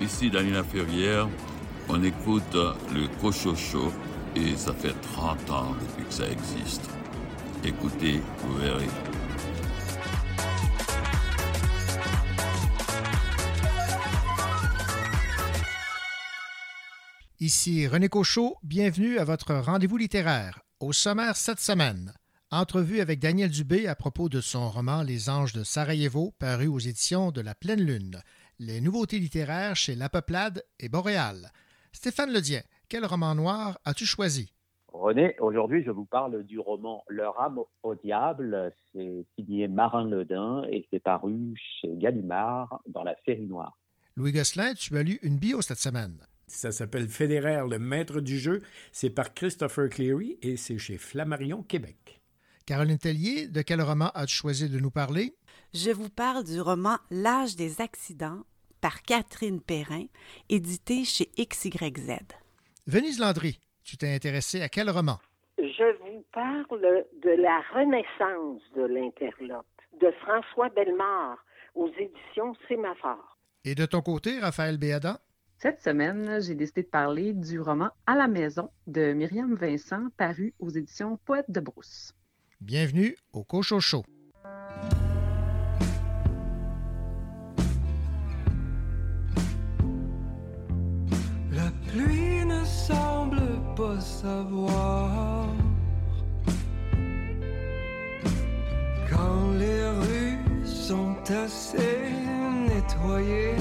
Ici Daniela Ferrière, on écoute le Cochocho et ça fait 30 ans depuis que ça existe. Écoutez, vous verrez. Ici René Cochot, bienvenue à votre rendez-vous littéraire. Au sommaire cette semaine, entrevue avec Daniel Dubé à propos de son roman Les Anges de Sarajevo, paru aux éditions de La Pleine Lune. Les nouveautés littéraires chez La Peuplade et Boréal. Stéphane Ledien, quel roman noir as-tu choisi? René, aujourd'hui, je vous parle du roman Leur âme au diable. C'est signé Marin Ledin et c'est paru chez Gallimard dans la série noire. Louis Gosselin, tu as lu une bio cette semaine. Ça s'appelle Fédéraire, le maître du jeu. C'est par Christopher Cleary et c'est chez Flammarion, Québec. Caroline Tellier, de quel roman as-tu choisi de nous parler? Je vous parle du roman L'âge des accidents par Catherine Perrin, édité chez XYZ. Venise Landry, tu t'es intéressé à quel roman? Je vous parle de La Renaissance de l'Interlope de François Bellemare aux éditions Sémaphore. Et de ton côté, Raphaël Béadan? Cette semaine, j'ai décidé de parler du roman À la maison de Myriam Vincent, paru aux éditions Poète de Brousse. Bienvenue au Cochocho. Pluie ne semble pas savoir quand les rues sont assez nettoyées.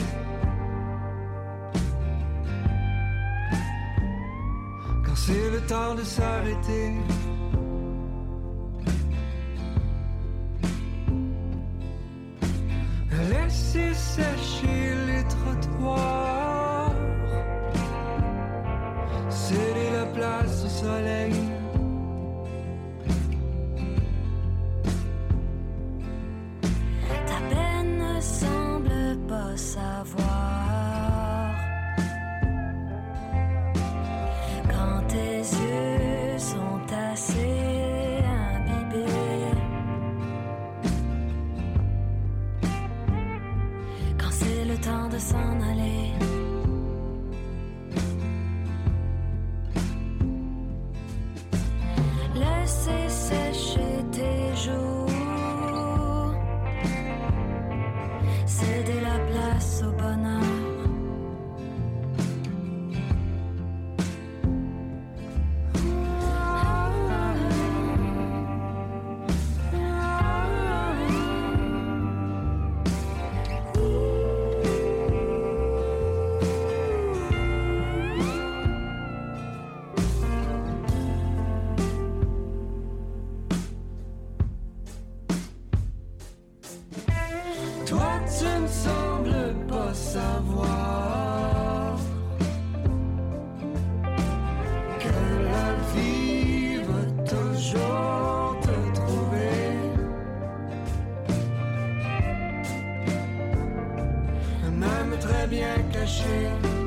c'est le temps de s'arrêter. Laissez sécher les trottoirs, Ta peine ne semble pas savoir. très bien caché.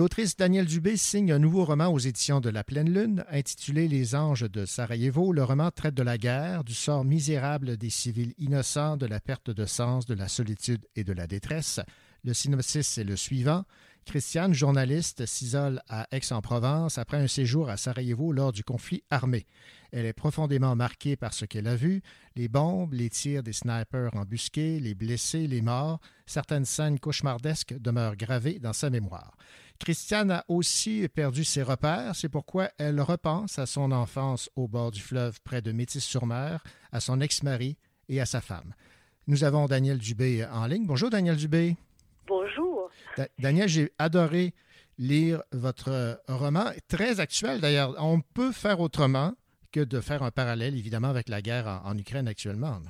L'autrice Danielle Dubé signe un nouveau roman aux éditions de La Pleine Lune, intitulé Les Anges de Sarajevo. Le roman traite de la guerre, du sort misérable des civils innocents, de la perte de sens, de la solitude et de la détresse. Le synopsis est le suivant. Christiane, journaliste, s'isole à Aix-en-Provence après un séjour à Sarajevo lors du conflit armé. Elle est profondément marquée par ce qu'elle a vu, les bombes, les tirs des snipers embusqués, les blessés, les morts. Certaines scènes cauchemardesques demeurent gravées dans sa mémoire. Christiane a aussi perdu ses repères, c'est pourquoi elle repense à son enfance au bord du fleuve près de Métis-sur-Mer, à son ex-mari et à sa femme. Nous avons Daniel Dubé en ligne. Bonjour Daniel Dubé. Bonjour. Daniel, j'ai adoré lire votre roman, très actuel d'ailleurs. On peut faire autrement que de faire un parallèle évidemment avec la guerre en, en Ukraine actuellement.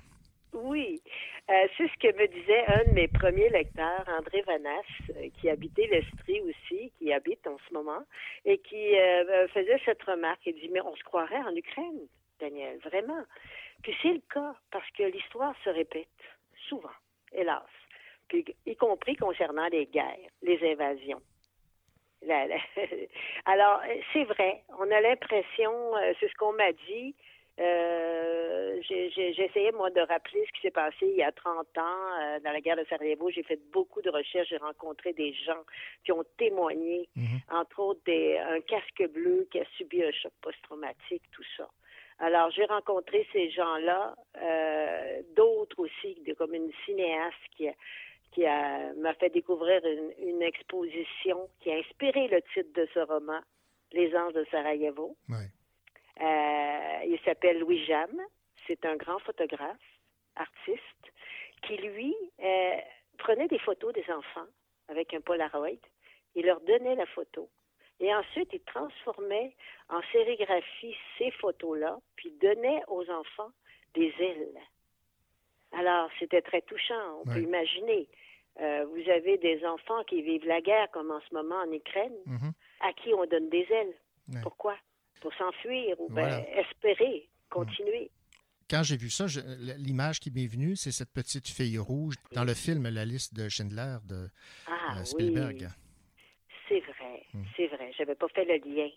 Oui, euh, c'est ce que me disait un de mes premiers lecteurs, André Vanas, euh, qui habitait l'Estrie aussi, qui habite en ce moment, et qui euh, faisait cette remarque. Il dit, mais on se croirait en Ukraine, Daniel, vraiment. Puis c'est le cas, parce que l'histoire se répète, souvent, hélas, y compris concernant les guerres, les invasions. Alors, c'est vrai, on a l'impression, c'est ce qu'on m'a dit, euh, j'ai essayé, moi, de rappeler ce qui s'est passé il y a 30 ans euh, dans la guerre de Sarajevo. J'ai fait beaucoup de recherches. J'ai rencontré des gens qui ont témoigné, mhm. entre autres des, un casque bleu qui a subi un choc post-traumatique, tout ça. Alors, j'ai rencontré ces gens-là, euh, d'autres aussi, comme une cinéaste qui qui m'a fait découvrir une, une, exposition qui a inspiré le titre de ce roman, Les Anges de Sarajevo. Ouais. Euh, il s'appelle Louis Jam. C'est un grand photographe, artiste, qui, lui, euh, prenait des photos des enfants avec un Polaroid. Il leur donnait la photo. Et ensuite, il transformait en sérigraphie ces photos-là, puis donnait aux enfants des ailes. Alors, c'était très touchant. On peut imaginer. Euh, vous avez des enfants qui vivent la guerre, comme en ce moment en Ukraine, mm-hmm. à qui on donne des ailes? Pourquoi? Pour s'enfuir ou ben, espérer continuer. Quand j'ai vu ça, l'image qui m'est venue, c'est cette petite fille rouge dans le film La liste de Schindler de ah, euh, Spielberg. C'est vrai, hmm. c'est vrai. Je n'avais pas fait le lien.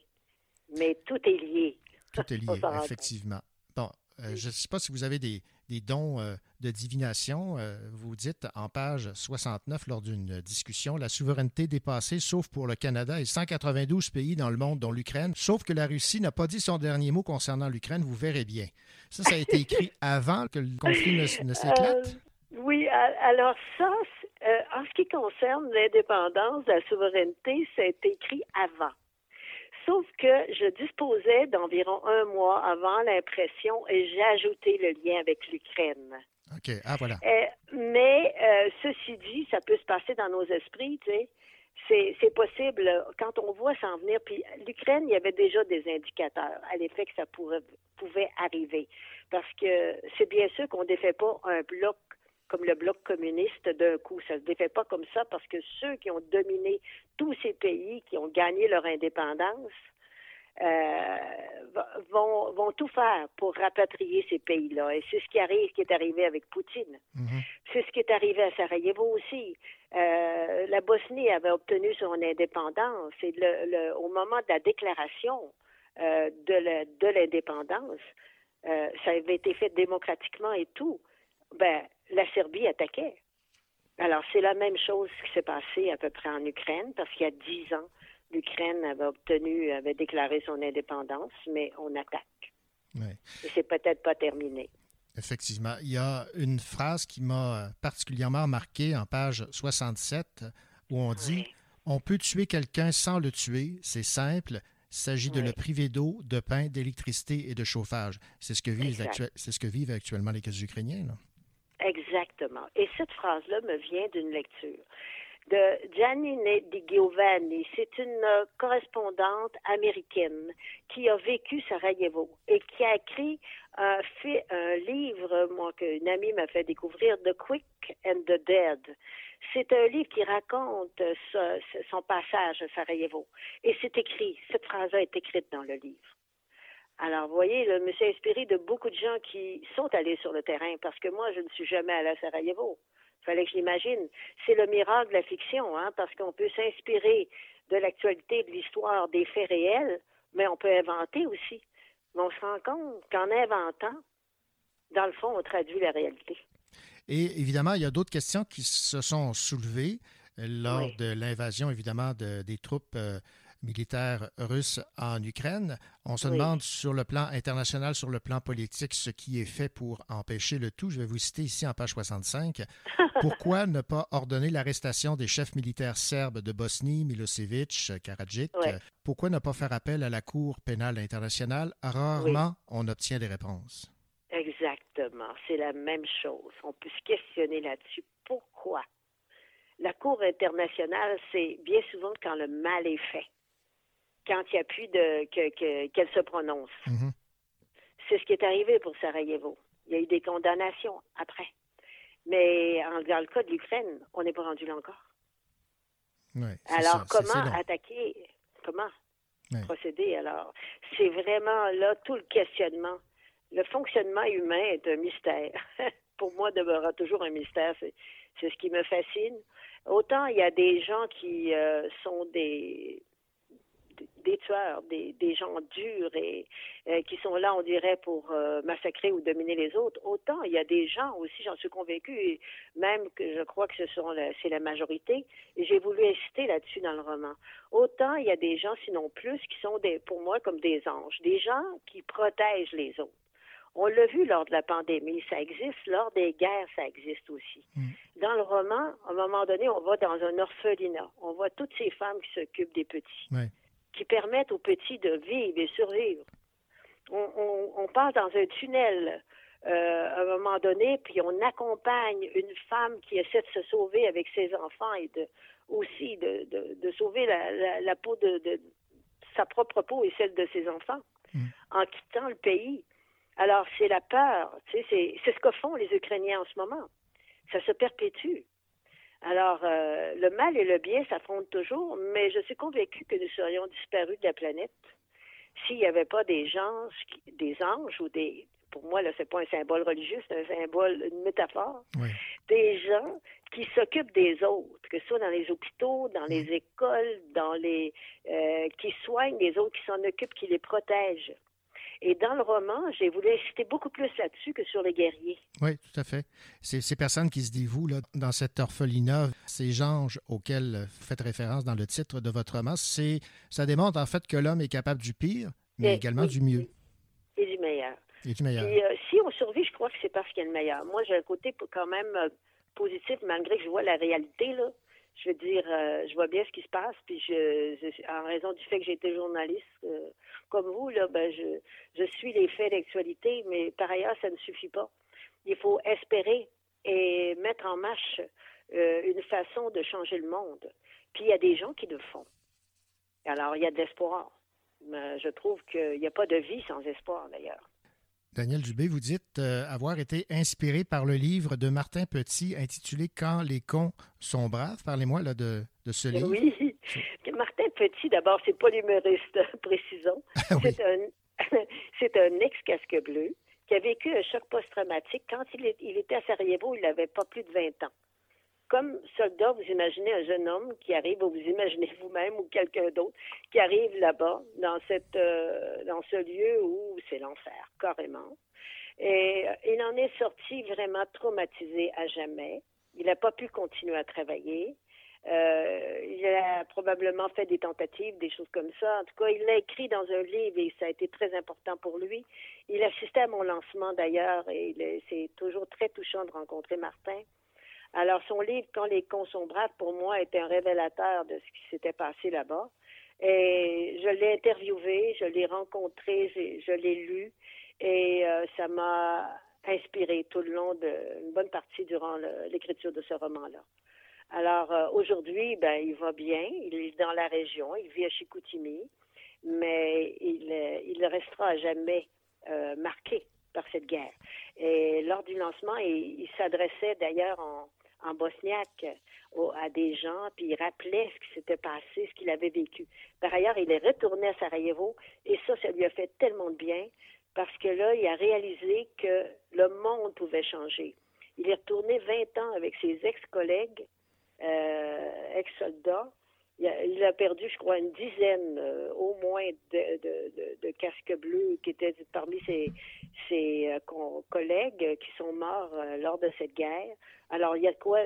Mais tout est lié. Tout est lié, effectivement. Bon, euh, je ne sais pas si vous avez des, des dons euh, de divination. Euh, vous dites en page 69 lors d'une discussion, la souveraineté dépassée, sauf pour le Canada et 192 pays dans le monde, dont l'Ukraine, sauf que la Russie n'a pas dit son dernier mot concernant l'Ukraine, vous verrez bien. Ça, ça a été écrit avant que le conflit ne, s'éclate? Euh, oui, alors ça, en ce qui concerne l'indépendance, la souveraineté, ça a été écrit avant. Sauf que je disposais d'environ un mois avant l'impression et j'ai ajouté le lien avec l'Ukraine. OK. Ah, voilà. Euh, mais euh, ceci dit, ça peut se passer dans nos esprits, tu sais. C'est possible quand on voit s'en venir. Puis l'Ukraine, il y avait déjà des indicateurs à l'effet que ça pourrait, pouvait arriver. Parce que c'est bien sûr qu'on ne défait pas un bloc comme le bloc communiste d'un coup. Ça ne se défait pas comme ça parce que ceux qui ont dominé tous ces pays, qui ont gagné leur indépendance, euh, vont, vont tout faire pour rapatrier ces pays-là. Et c'est ce qui arrive, qui est arrivé avec Poutine. Mhm. C'est ce qui est arrivé à Sarajevo aussi. Euh, la Bosnie avait obtenu son indépendance et le, au moment de la déclaration euh, de l'indépendance, ça avait été fait démocratiquement et tout. Ben, la Serbie attaquait. Alors, c'est la même chose qui s'est passé à peu près en Ukraine, parce qu'il y a dix ans, l'Ukraine avait obtenu, avait déclaré son indépendance, mais on attaque. Et c'est peut-être pas terminé. Effectivement. Il y a une phrase qui m'a particulièrement marqué en page 67 où on dit On peut tuer quelqu'un sans le tuer, c'est simple. Il s'agit de le priver d'eau, de pain, d'électricité et de chauffage. C'est ce, que vivent c'est ce que vivent actuellement les Ukrainiens. Là. Exactement. Et cette phrase-là me vient d'une lecture de Giannine Di Giovanni. C'est une euh, correspondante américaine qui a vécu Sarajevo et qui a écrit un, fait, un livre, moi, qu'une amie m'a fait découvrir, The Quick and the Dead. C'est un livre qui raconte son passage à Sarajevo. Et c'est écrit, cette phrase-là est écrite dans le livre. Alors, vous voyez, je me suis inspiré de beaucoup de gens qui sont allés sur le terrain parce que moi, je ne suis jamais allée à Sarajevo. Il fallait que je l'imagine. C'est le miracle de la fiction, hein, parce qu'on peut s'inspirer de l'actualité, de l'histoire, des faits réels, mais on peut inventer aussi. Mais on se rend compte qu'en inventant, dans le fond, on traduit la réalité. Et évidemment, il y a d'autres questions qui se sont soulevées. lors Oui. de l'invasion, évidemment, de- des troupes euh, militaires russes en Ukraine. On se Oui. demande sur le plan international, sur le plan politique, ce qui est fait pour empêcher le tout. Je vais vous citer ici en page 65. Pourquoi ne pas ordonner l'arrestation des chefs militaires serbes de Bosnie, Milosevic, Karadzic? Pourquoi ne pas faire appel à la Cour pénale internationale? Rarement on obtient des réponses. Exactement. C'est la même chose. On peut se questionner là-dessus. Pourquoi? La Cour internationale, c'est bien souvent quand le mal est fait, quand il n'y a plus de que- que- qu'elle se prononce. Mhm. C'est ce qui est arrivé pour Sarajevo. Il y a eu des condamnations après. Mais en, dans le cas de l'Ukraine, on n'est pas rendu là encore. Ouais, Alors, ça, comment attaquer? Comment Ouais. procéder? Alors, c'est vraiment là tout le questionnement. Le fonctionnement humain est un mystère. Pour moi, demeurera toujours un mystère. C'est, c'est ce qui me fascine. Autant il y a des gens qui euh, sont des, des tueurs, des, des gens durs et euh, qui sont là, on dirait, pour euh, massacrer ou dominer les autres. Autant il y a des gens aussi, j'en suis convaincue, et même que je crois que ce sont la- c'est la majorité, et j'ai voulu insister là-dessus dans le roman. Autant il y a des gens, sinon plus, qui sont des, pour moi comme des anges, des gens qui protègent les autres. On l'a vu lors de la pandémie, ça existe. Lors des guerres, ça existe aussi. Dans le roman, à un moment donné, on va dans un orphelinat. On voit toutes ces femmes qui s'occupent des petits, Ouais. Qui permettent aux petits de vivre et survivre. On, on, on passe dans un tunnel euh, à un moment donné, puis on accompagne une femme qui essaie de se sauver avec ses enfants et de aussi de, de, de sauver la, la, la peau de, de sa propre peau et celle de ses enfants en quittant le pays. Alors, c'est la peur. Tu sais, c'est ce que font les Ukrainiens en ce moment. Ça se perpétue. Alors, euh, le mal et le bien s'affrontent toujours, mais je suis convaincue que nous serions disparus de la planète s'il n'y avait pas des gens, des anges ou des. Pour moi, là, c'est pas un symbole religieux, c'est un symbole, une métaphore. Oui. Des gens qui s'occupent des autres, que ce soit dans les hôpitaux, dans les écoles, dans les. euh, qui soignent les autres, qui s'en occupent, qui les protègent. Et dans le roman, j'ai voulu insister beaucoup plus là-dessus que sur les guerriers. Oui, tout à fait. Ces, ces personnes qui se dévouent là, dans cet orphelinat, ces anges auxquels vous faites référence dans le titre de votre roman, c'est, ça démontre en fait que l'homme est capable du pire, mais Et- également du mieux Et du meilleur. et du meilleur. Puis, euh, si on survit, je crois que c'est parce qu'il y a le meilleur. Moi, j'ai un côté quand même euh, positif, malgré que je vois la réalité, là. Je veux dire, euh, je vois bien ce qui se passe, puis je, en raison du fait que j'ai été journaliste euh, comme vous, là, ben, je, suis les faits d'actualité, mais par ailleurs, ça ne suffit pas. Il faut espérer et mettre en marche euh, une façon de changer le monde. Puis il y a des gens qui le font. Alors, il y a de l'espoir. Mais je trouve qu'il n'y a pas de vie sans espoir, d'ailleurs. Daniel Dubé, vous dites euh, avoir été inspiré par le livre de Martin Petit intitulé Quand les cons sont braves. Parlez-moi là, de, de ce livre. Oui. Martin Petit, d'abord, c'est pas l'humoriste, précisons. Ah oui. C'est un, c'est un ex-casque bleu qui a vécu un choc post-traumatique. Quand il, est- il était à Sarajevo, il n'avait pas plus de 20 ans. Comme soldat, vous imaginez un jeune homme qui arrive, ou vous imaginez vous-même ou quelqu'un d'autre, qui arrive là-bas, dans, euh, ce lieu où c'est l'enfer, carrément. Et euh, il en est sorti vraiment traumatisé à jamais. Il n'a pas pu continuer à travailler. Euh, il a probablement fait des tentatives, des choses comme ça. En tout cas, il l'a écrit dans un livre et ça a été très important pour lui. Il assistait à mon lancement d'ailleurs et c'est toujours très touchant de rencontrer Martin. Alors, son livre, Quand les cons pour moi, était un révélateur de ce qui s'était passé là-bas. Et je l'ai interviewé, je l'ai rencontré, je l'ai lu et euh, ça m'a inspiré tout le long de une bonne partie durant l'écriture de ce roman-là. Alors euh, aujourd'hui, ben il va bien, il est dans la région, il vit à Chicoutimi, mais il, euh, restera à jamais marqué par cette guerre. Et lors du lancement, il s'adressait d'ailleurs en, en bosniaque au- à des gens, puis il rappelait ce qui s'était passé, ce qu'il avait vécu. Par ailleurs, il est retourné à Sarajevo, et ça, ça lui a fait tellement de bien, parce que là, il a réalisé que le monde pouvait changer. Il est retourné 20 ans avec ses ex-collègues, euh, ex-soldats. Il a, perdu, je crois, une dizaine euh, au moins de, casques bleus qui étaient parmi ses, ses euh, collègues qui sont morts euh, lors de cette guerre. Alors, il y a de quoi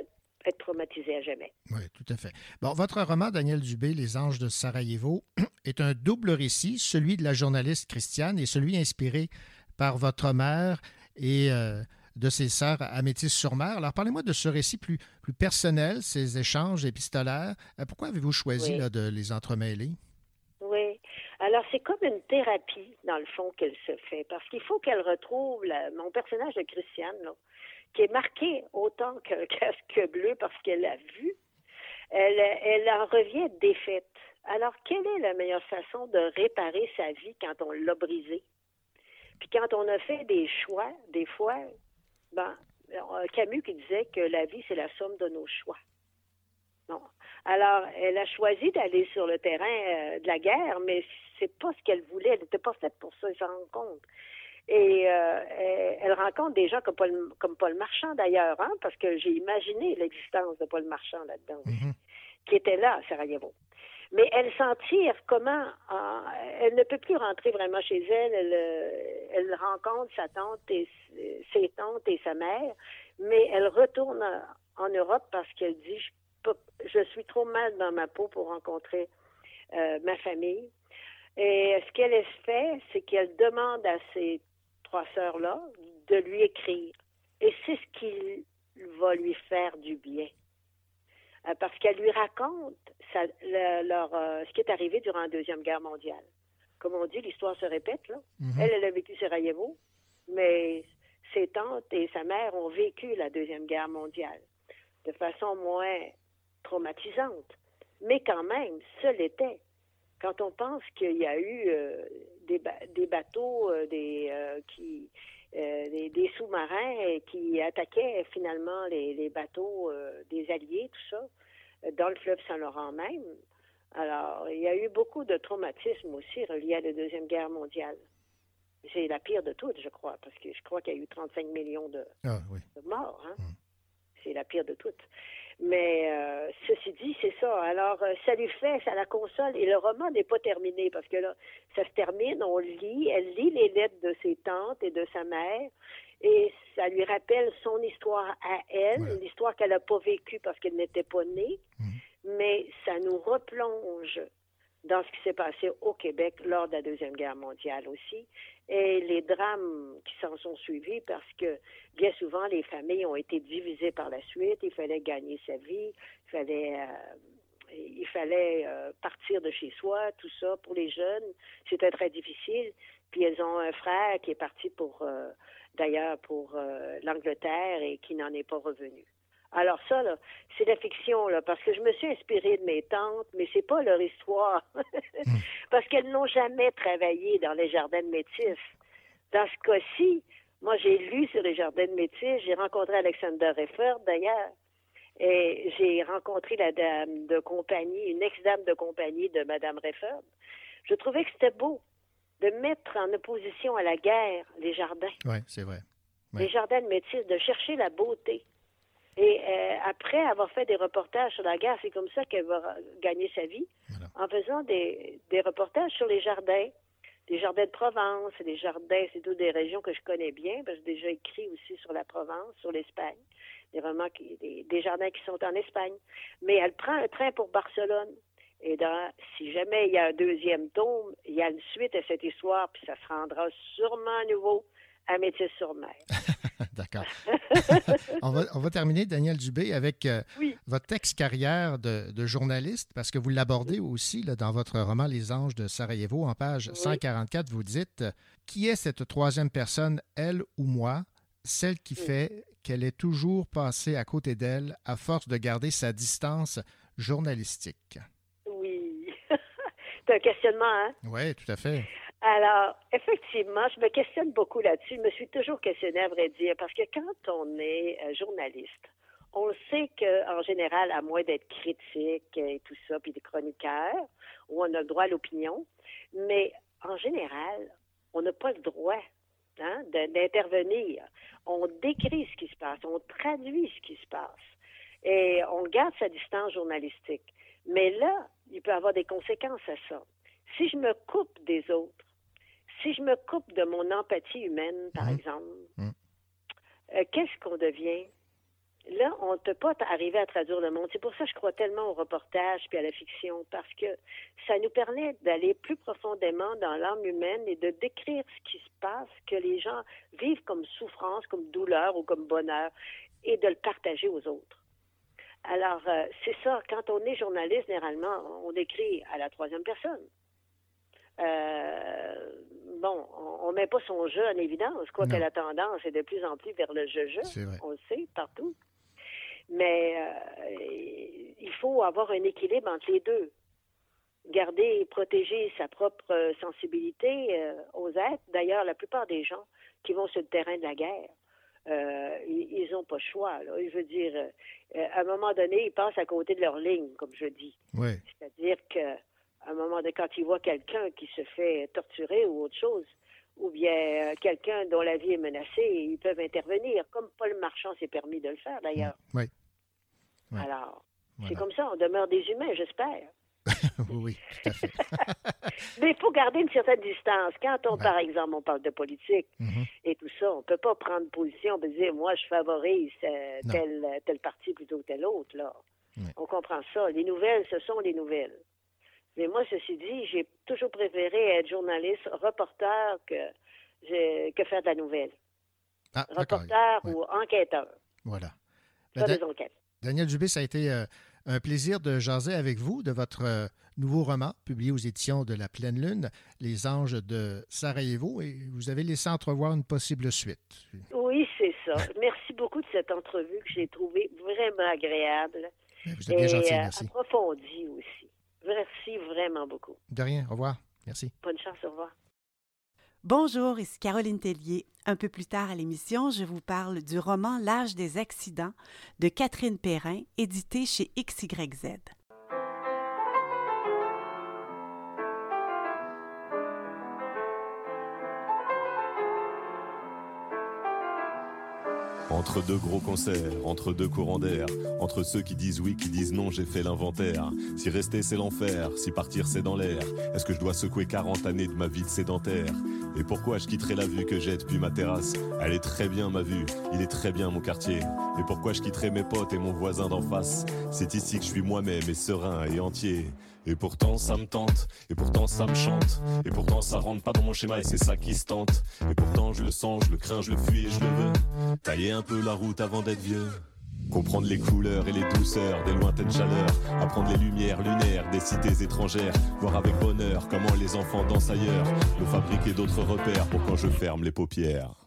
être traumatisé à jamais. Oui, tout à fait. Bon, votre roman, Daniel Dubé, Les Anges de Sarajevo, est un double récit, celui de la journaliste Christiane et celui inspiré par votre mère et de ses sœurs à Métis-sur-Mer. Alors, parlez-moi de ce récit plus, plus personnel, ces échanges épistolaires. Euh, pourquoi avez-vous choisi Oui. là, de les entremêler? Oui. Alors, c'est comme une thérapie, dans le fond, qu'elle se fait. Parce qu'il faut qu'elle retrouve la- mon personnage de Christiane, là, qui est marqué autant qu'un casque bleu parce qu'elle l'a vu. Elle, elle en revient défaite. Alors, quelle est la meilleure façon de réparer sa vie quand on l'a brisée? Puis quand on a fait des choix, des fois, ben, euh, Camus qui disait que la vie, c'est la somme de nos choix. Non. Alors, elle a choisi d'aller sur le terrain euh, de la guerre, mais c'est pas ce qu'elle voulait. Elle n'était pas faite pour ça, elle s'en rend compte. Et euh, elle, elle rencontre des gens comme Paul, comme Paul Marchand, d'ailleurs, hein, parce que j'ai imaginé l'existence de Paul Marchand là-dedans, qui était là à Sarajevo. Mais elle s'en tire comment euh, Elle ne peut plus rentrer vraiment chez elle. Elle, euh, elle rencontre sa tante et ses tantes et sa mère, mais elle retourne en Europe parce qu'elle dit je, je suis trop mal dans ma peau pour rencontrer euh, ma famille. Et ce qu'elle fait, c'est qu'elle demande à ces trois sœurs-là de lui écrire. Et c'est ce qui va lui faire du bien. Euh, parce qu'elle lui raconte sa- le- leur, euh, ce qui est arrivé durant la Deuxième Guerre mondiale. Comme on dit, l'histoire se répète. Là. Mhm. Elle, elle a vécu Sarajevo, mais ses tantes et sa mère ont vécu la Deuxième Guerre mondiale de façon moins traumatisante. Mais quand même, ce l'était. Quand on pense qu'il y a eu euh, des, ba- des bateaux, euh, des, qui, des, des sous-marins qui attaquaient finalement les, les bateaux euh, des Alliés, tout ça, euh, dans le fleuve Saint-Laurent même. Alors, il y a eu beaucoup de traumatismes aussi reliés à la Deuxième Guerre mondiale. C'est la pire de toutes, je crois, parce que je crois qu'il y a eu 35 millions de, Ah, oui. de morts. Hein? C'est la pire de toutes. Mais euh, ceci dit, c'est ça. Alors, euh, ça lui fait, ça la console. Et le roman n'est pas terminé parce que là, ça se termine, on lit, elle lit les lettres de ses tantes et de sa mère. Et ça lui rappelle son histoire à elle, l'histoire qu'elle n'a pas vécue parce qu'elle n'était pas née. Mais ça nous replonge dans ce qui s'est passé au Québec lors de la Deuxième Guerre mondiale aussi, et les drames qui s'en sont suivis parce que bien souvent les familles ont été divisées par la suite, il fallait gagner sa vie, il fallait euh, euh, partir de chez soi, tout ça pour les jeunes, c'était très difficile. Puis elles ont un frère qui est parti pour euh, d'ailleurs pour l'Angleterre et qui n'en est pas revenu. Alors ça, là, c'est la fiction, là, parce que je me suis inspirée de mes tantes, mais c'est pas leur histoire. parce qu'elles n'ont jamais travaillé dans les jardins de métis. Dans ce cas-ci, moi, j'ai lu sur les jardins de métis, j'ai rencontré Alexander Reffert, d'ailleurs, et j'ai rencontré la dame de compagnie, une ex-dame de compagnie de Madame Reffert. Je trouvais que c'était beau de mettre en opposition à la guerre les jardins Oui, c'est vrai. les jardins de métis, de chercher la beauté. Et euh, après avoir fait des reportages sur la guerre, c'est comme ça qu'elle va gagner sa vie, en faisant des, des reportages sur les jardins, des jardins de Provence, des jardins, c'est toutes des régions que je connais bien, parce que j'ai déjà écrit aussi sur la Provence, sur l'Espagne, des romans qui, des, des jardins qui sont en Espagne. Mais elle prend un train pour Barcelone. Et dans, si jamais il y a un deuxième tome, il y a une suite à cette histoire, puis ça se rendra sûrement à nouveau à Métis-sur-Mer. D'accord. on, va, on va terminer, Daniel Dubé, avec euh, votre ex-carrière de, de journaliste, parce que vous l'abordez aussi là, dans votre roman Les Anges de Sarajevo, en page 144, vous dites euh, Qui est cette troisième personne, elle ou moi, celle qui fait qu'elle est toujours passée à côté d'elle à force de garder sa distance journalistique? Oui. C'est un questionnement, hein? Oui, tout à fait. Alors, effectivement, je me questionne beaucoup là-dessus. Je me suis toujours questionnée, à vrai dire, parce que quand on est euh, journaliste, on sait qu'en général, à moins d'être critique et tout ça, puis des chroniqueurs, où on a le droit à l'opinion, mais en général, on n'a pas le droit hein, d'intervenir. On décrit ce qui se passe, on traduit ce qui se passe, et on garde sa distance journalistique. Mais là, il peut avoir des conséquences à ça. Si je me coupe des autres, si je me coupe de mon empathie humaine, par exemple, euh, qu'est-ce qu'on devient? Là, on ne peut pas arriver à traduire le monde. C'est pour ça que je crois tellement au reportage puis à la fiction, parce que ça nous permet d'aller plus profondément dans l'âme humaine et de décrire ce qui se passe, que les gens vivent comme souffrance, comme douleur ou comme bonheur, et de le partager aux autres. Alors, euh, c'est ça, quand on est journaliste, généralement, on écrit à la troisième personne. Euh, bon, on ne met pas son jeu en évidence, quoique la tendance est de plus en plus vers le jeu-jeu. On le sait partout. Mais euh, il faut avoir un équilibre entre les deux. Garder et protéger sa propre sensibilité aux êtres. D'ailleurs, la plupart des gens qui vont sur le terrain de la guerre, euh, ils n'ont pas le choix. Là. Je veux dire, euh, à un moment donné, ils passent à côté de leur ligne, comme je dis. C'est-à-dire qu'à un moment donné, quand ils voient quelqu'un qui se fait torturer ou autre chose, ou bien euh, quelqu'un dont la vie est menacée, ils peuvent intervenir, comme Paul Marchand s'est permis de le faire d'ailleurs. Oui. Alors, c'est comme ça, on demeure des humains, j'espère. oui, tout à fait. Mais il faut garder une certaine distance. Quand on, Ben. par exemple, on parle de politique Mhm. et tout ça, on ne peut pas prendre position, on peut dire, moi, je favorise euh, Non. tel, tel parti plutôt que tel autre. Là. On comprend ça. Les nouvelles, ce sont les nouvelles. Mais moi, ceci dit, j'ai toujours préféré être journaliste, reporter que, que faire de la nouvelle. Ah. Reporter Ouais. ou enquêteur. Voilà. Faire Ben, des enquêtes. Daniel Dubé, ça a été euh, un plaisir de jaser avec vous de votre euh, nouveau roman publié aux éditions de La Pleine Lune, Les Anges de Sarajevo, et vous avez laissé entrevoir une possible suite. Oui, c'est ça. Merci beaucoup de cette entrevue que j'ai trouvée vraiment agréable. Vous êtes bien et gentil, euh, merci. approfondie aussi. Merci vraiment beaucoup. De rien, au revoir. Merci. Bonne chance, au revoir. Bonjour, ici Caroline Tellier. Un peu plus tard à l'émission, je vous parle du roman L'âge des accidents de Catherine Perrin, édité chez XYZ. Entre deux gros concerts, entre deux courants d'air, entre ceux qui disent oui, qui disent non, j'ai fait l'inventaire. Si rester c'est l'enfer, si partir c'est dans l'air, est-ce que je dois secouer 40 années de ma vie de sédentaire? Et pourquoi je quitterai la vue que j'ai depuis ma terrasse? Elle est très bien ma vue, il est très bien mon quartier. Et pourquoi je quitterai mes potes et mon voisin d'en face? C'est ici que je suis moi-même et serein et entier. Et pourtant ça me tente, et pourtant ça me chante, et pourtant ça rentre pas dans mon schéma et c'est ça qui se tente. Et pourtant je le sens, je le crains, je le fuis et je le veux. Tailler un peu la route avant d'être vieux. Comprendre les couleurs et les douceurs des lointaines chaleurs, apprendre les lumières lunaires des cités étrangères, voir avec bonheur comment les enfants dansent ailleurs, me fabriquer d'autres repères pour quand je ferme les paupières.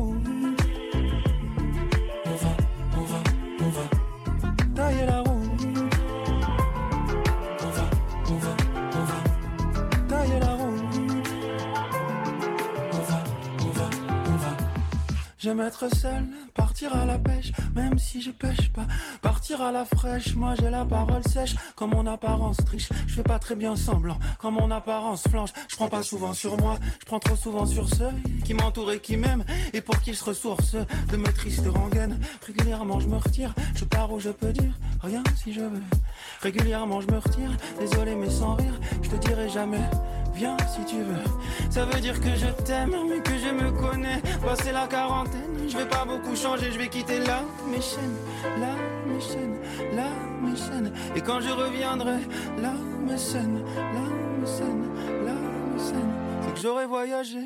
J'aime être seul, partir à la pêche, même si je pêche pas. Partir à la fraîche, moi j'ai la parole sèche, comme mon apparence triche. Je fais pas très bien semblant, comme mon apparence flanche. Je prends pas souvent sur moi, je prends trop souvent sur ceux qui m'entourent et qui m'aiment, et pour qui je ressource de mes tristes rengaines. Régulièrement je me retire, je pars où je peux dire rien si je veux. Régulièrement je me retire, désolé mais sans rire, je te dirai jamais. Viens si tu veux. Ça veut dire que je t'aime, mais que je me connais. Passé la quarantaine, je vais pas beaucoup changer, je vais quitter là mes chaînes, là mes chaînes, là mes chaînes. Et quand je reviendrai, là l'âme saine, l'âme saine, l'âme saine, c'est que j'aurais voyagé.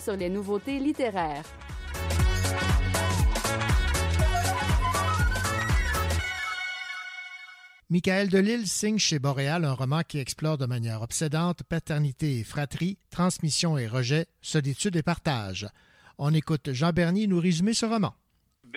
Sur les nouveautés littéraires. Michael Delille signe chez Boréal un roman qui explore de manière obsédante paternité et fratrie, transmission et rejet, solitude et partage. On écoute Jean Bernier nous résumer ce roman.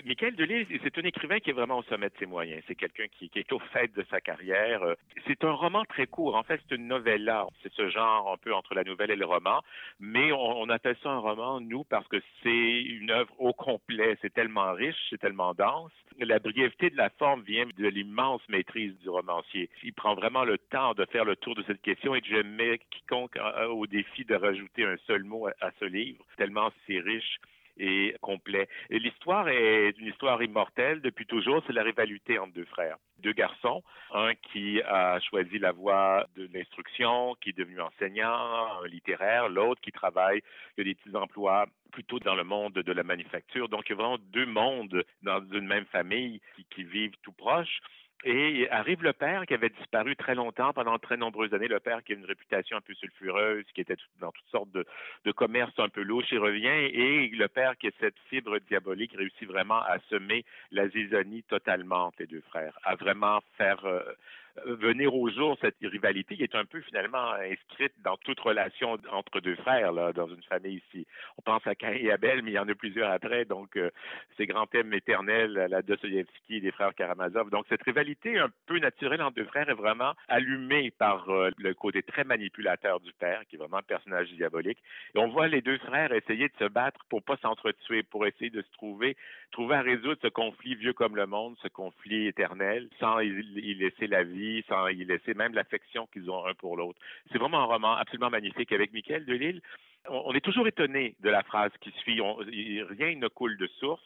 Michael Delisle, c'est un écrivain qui est vraiment au sommet de ses moyens. C'est quelqu'un qui, est au fait de sa carrière. C'est un roman très court. En fait, c'est une novella. C'est ce genre un peu entre la nouvelle et le roman. Mais on, appelle ça un roman, nous, parce que c'est une œuvre au complet. C'est tellement riche, c'est tellement dense. La brièveté de la forme vient de l'immense maîtrise du romancier. Il prend vraiment le temps de faire le tour de cette question et je mets quiconque au défi de rajouter un seul mot à, à ce livre, tellement c'est riche et complet. Et l'histoire est une histoire immortelle depuis toujours. C'est la rivalité entre deux frères, deux garçons, un qui a choisi la voie de l'instruction, qui est devenu enseignant, un littéraire, l'autre qui travaille, qui a des petits emplois plutôt dans le monde de la manufacture. Donc, il y a vraiment deux mondes dans une même famille qui, qui vivent tout proches. Et arrive le père qui avait disparu très longtemps, pendant très nombreuses années, le père qui a une réputation un peu sulfureuse, qui était dans toutes sortes de, de commerces un peu louches, il revient, et le père qui a cette fibre diabolique réussit vraiment à semer la zizanie totalement entre les deux frères, à vraiment faire euh, venir au jour cette rivalité qui est un peu finalement inscrite dans toute relation entre deux frères là, dans une famille ici. On pense à Cain et Abel, mais il y en a plusieurs après, donc euh, ces grands thèmes éternels, la Dostoïevski, des frères Karamazov. Donc cette rivalité un peu naturelle entre deux frères est vraiment allumée par euh, le côté très manipulateur du père, qui est vraiment un personnage diabolique. Et on voit les deux frères essayer de se battre pour pas s'entretuer, pour essayer de se trouver, trouver à résoudre ce conflit vieux comme le monde, ce conflit éternel, sans y laisser la vie, sans y laisser même l'affection qu'ils ont un pour l'autre. C'est vraiment un roman absolument magnifique avec Michael Delille. On, est toujours étonné de la phrase qui suit. Rien ne coule de source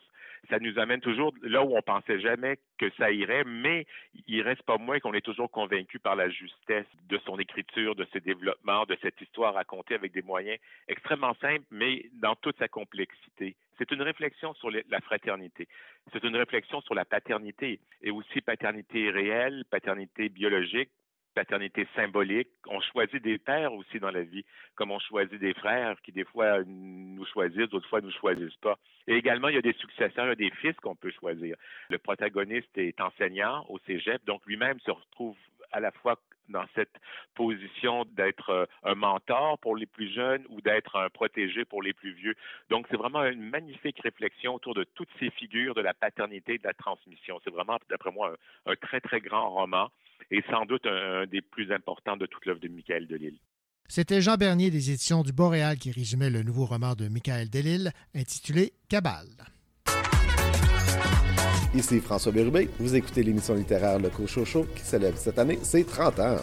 ça nous amène toujours là où on pensait jamais que ça irait, mais il reste pas moins qu'on est toujours convaincu par la justesse de son écriture, de ses développements, de cette histoire racontée avec des moyens extrêmement simples, mais dans toute sa complexité. C'est une réflexion sur la fraternité. C'est une réflexion sur la paternité et aussi paternité réelle, paternité biologique, paternité symbolique. On choisit des pères aussi dans la vie, comme on choisit des frères qui des fois nous choisissent, d'autres fois nous choisissent pas. Et également, il y a des successeurs, il y a des fils qu'on peut choisir. Le protagoniste est enseignant au cégep, donc lui-même se retrouve à la fois dans cette position d'être un mentor pour les plus jeunes ou d'être un protégé pour les plus vieux. Donc, c'est vraiment une magnifique réflexion autour de toutes ces figures de la paternité et de la transmission. C'est vraiment, d'après moi, un, très, très grand roman et sans doute un, un des plus importants de toute l'œuvre de Michael Delille. C'était Jean Bernier des éditions du Boréal qui résumait le nouveau roman de Michael Delille intitulé Cabale. Ici François Bérubé, vous écoutez l'émission littéraire Le Cochocho qui célèbre cette année ses 30 ans.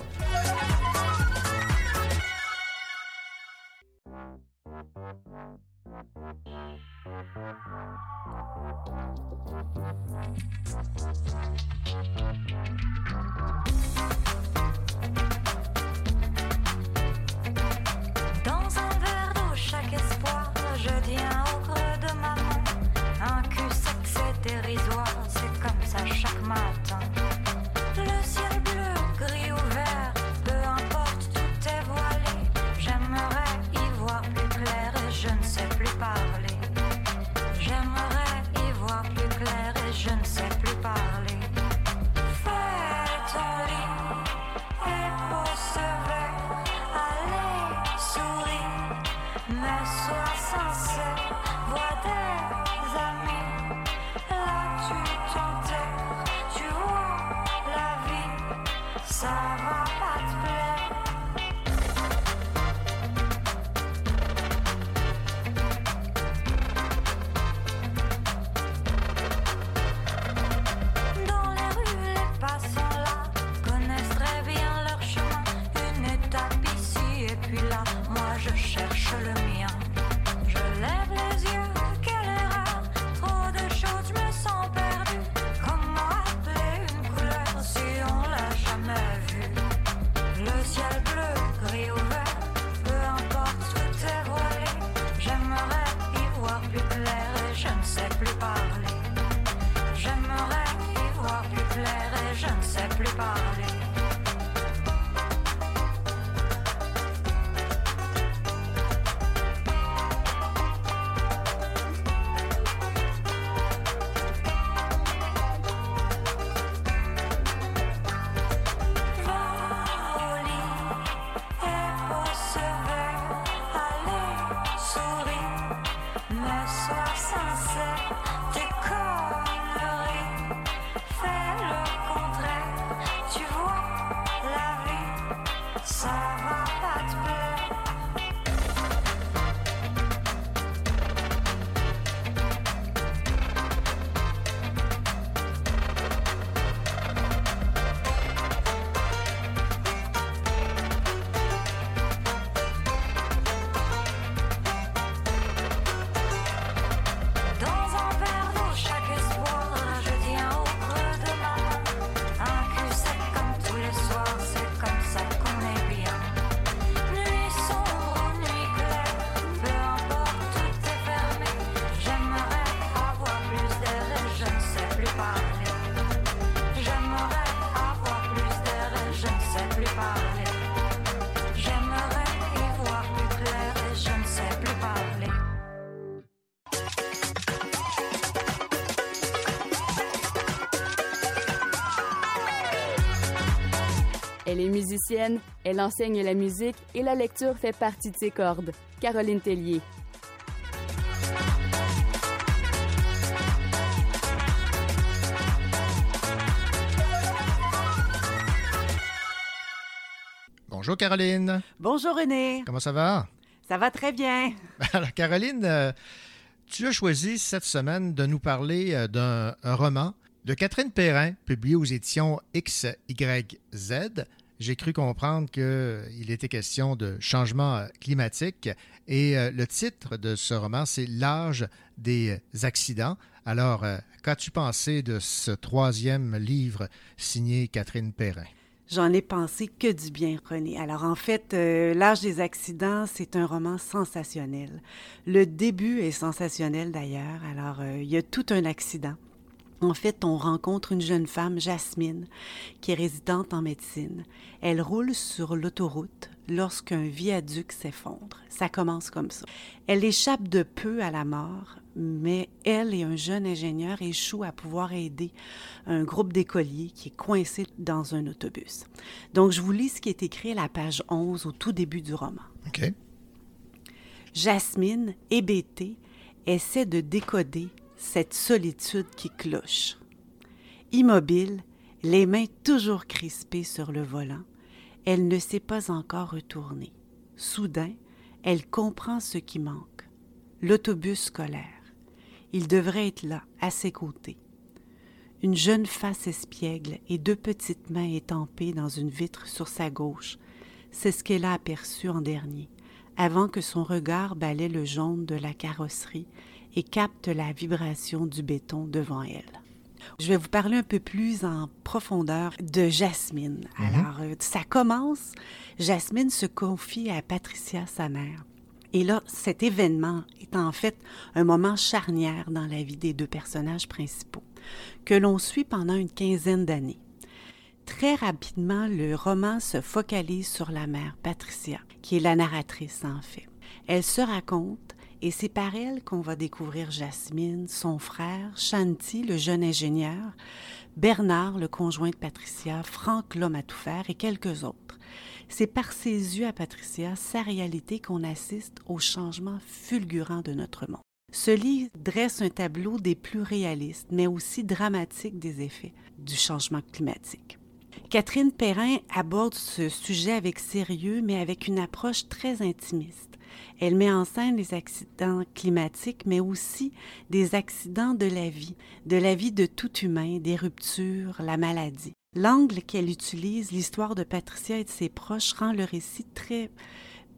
Musicienne, elle enseigne la musique et la lecture fait partie de ses cordes. Caroline Tellier. Bonjour Caroline. Bonjour René. Comment ça va? Ça va très bien. Alors Caroline, euh, tu as choisi cette semaine de nous parler euh, d'un un roman de Catherine Perrin, publié aux éditions XYZ. J'ai cru comprendre qu'il était question de changement euh, climatique et euh, le titre de ce roman, c'est L'âge des accidents. Alors, euh, qu'as-tu pensé de ce troisième livre signé Catherine Perrin? J'en ai pensé que du bien, René. Alors en fait, euh, L'âge des accidents, c'est un roman sensationnel. Le début est sensationnel d'ailleurs. Alors euh, il y a tout un accident. En fait, on rencontre une jeune femme, Jasmine, qui est résidente en médecine. Elle roule sur l'autoroute lorsqu'un viaduc s'effondre. Ça commence comme ça. Elle échappe de peu à la mort, mais elle et un jeune ingénieur échouent à pouvoir aider un groupe d'écoliers qui est coincé dans un autobus. Donc, je vous lis ce qui est écrit à la page 11 au tout début du roman. OK. Jasmine, hébétée, essaie de décoder cette solitude qui cloche. Immobile, les mains toujours crispées sur le volant, elle ne s'est pas encore retournée. Soudain, elle comprend ce qui manque. L'autobus scolaire. Il devrait être là, à ses côtés. Une jeune face espiègle et deux petites mains étampées dans une vitre sur sa gauche. C'est ce qu'elle a aperçu en dernier, avant que son regard balaie le jaune de la carrosserie et capte la vibration du béton devant elle. Je vais vous parler un peu plus en profondeur de Jasmine. Alors, euh, ça commence, Jasmine se confie à Patricia, sa mère. Et là, cet événement est en fait un moment charnière dans la vie des deux personnages principaux, que l'on suit pendant une quinzaine d'années. Très rapidement, le roman se focalise sur la mère, Patricia, qui est la narratrice en fait. Elle se raconte et c'est par elle qu'on va découvrir Jasmine, son frère, Shanti, le jeune ingénieur, Bernard, le conjoint de Patricia, Franck, l'homme à tout faire, et quelques autres. C'est par ses yeux à Patricia, sa réalité, qu'on assiste au changement fulgurant de notre monde. Ce livre dresse un tableau des plus réalistes, mais aussi dramatiques des effets du changement climatique. Catherine Perrin aborde ce sujet avec sérieux, mais avec une approche très intimiste. Elle met en scène les accidents climatiques, mais aussi des accidents de la vie, de la vie de tout humain, des ruptures, la maladie. L'angle qu'elle utilise, l'histoire de Patricia et de ses proches, rend le récit très,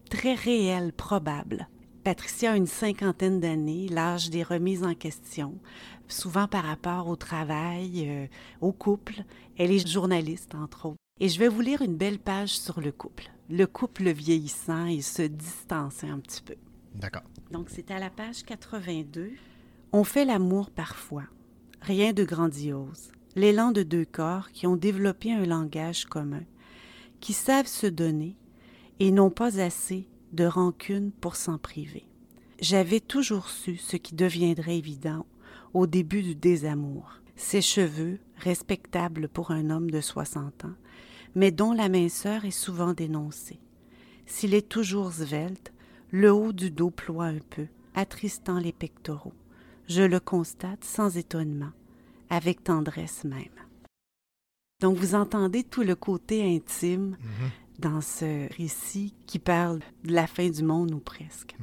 très réel, probable. Patricia a une cinquantaine d'années, l'âge des remises en question, souvent par rapport au travail, euh, au couple. Elle est journaliste, entre autres. Et je vais vous lire une belle page sur le couple. Le couple vieillissant et se distancer un petit peu. D'accord. Donc, c'est à la page 82. On fait l'amour parfois. Rien de grandiose. L'élan de deux corps qui ont développé un langage commun, qui savent se donner et n'ont pas assez de rancune pour s'en priver. J'avais toujours su ce qui deviendrait évident au début du désamour. Ses cheveux, respectables pour un homme de 60 ans, mais dont la minceur est souvent dénoncée. S'il est toujours svelte, le haut du dos ploie un peu, attristant les pectoraux. Je le constate sans étonnement, avec tendresse même. Donc vous entendez tout le côté intime dans ce récit qui parle de la fin du monde ou presque.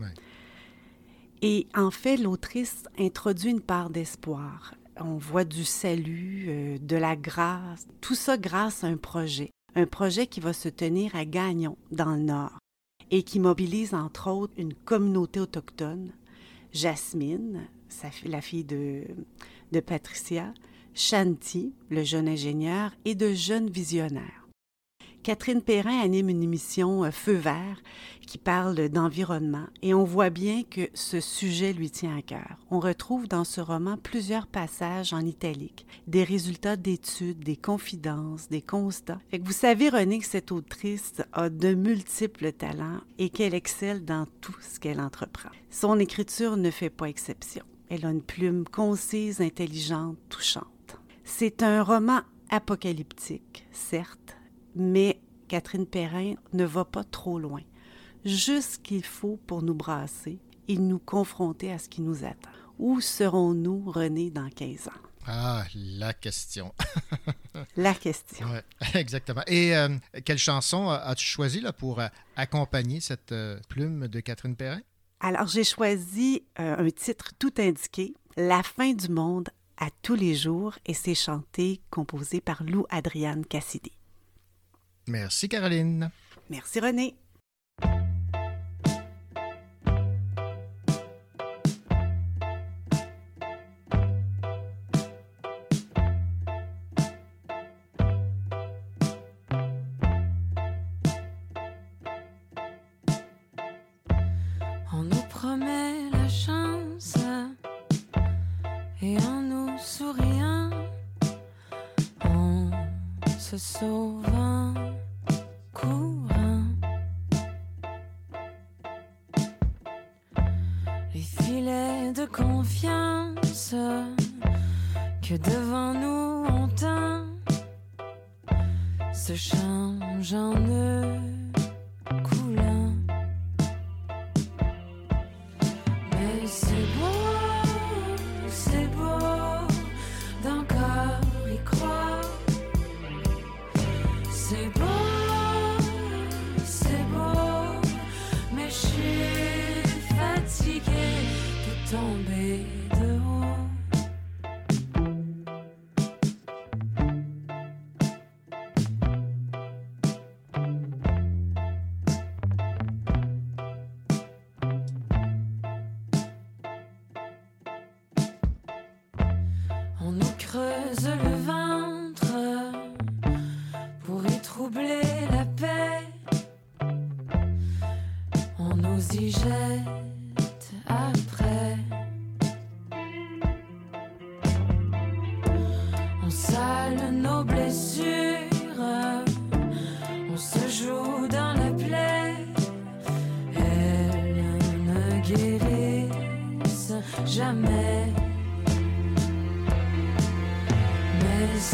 Et en fait, l'autrice introduit une part d'espoir. On voit du salut, euh, de la grâce, tout ça grâce à un projet. Un projet qui va se tenir à Gagnon, dans le Nord, et qui mobilise entre autres une communauté autochtone, Jasmine, la fille de, de Patricia, Shanti, le jeune ingénieur, et de jeunes visionnaires. Catherine Perrin anime une émission euh, Feu vert qui parle d'environnement et on voit bien que ce sujet lui tient à cœur. On retrouve dans ce roman plusieurs passages en italique, des résultats d'études, des confidences, des constats. Fait que vous savez, René, que cette autrice a de multiples talents et qu'elle excelle dans tout ce qu'elle entreprend. Son écriture ne fait pas exception. Elle a une plume concise, intelligente, touchante. C'est un roman apocalyptique, certes, mais Catherine Perrin ne va pas trop loin. Juste ce qu'il faut pour nous brasser et nous confronter à ce qui nous attend. Où serons-nous, René, dans 15 ans? Ah, la question. la question. Ouais, exactement. Et euh, quelle chanson as-tu choisi là, pour euh, accompagner cette euh, plume de Catherine Perrin? Alors, j'ai choisi euh, un titre tout indiqué, La fin du monde à tous les jours, et c'est chanté, composé par Lou Adriane Cassidy. Merci, Caroline. Merci, René.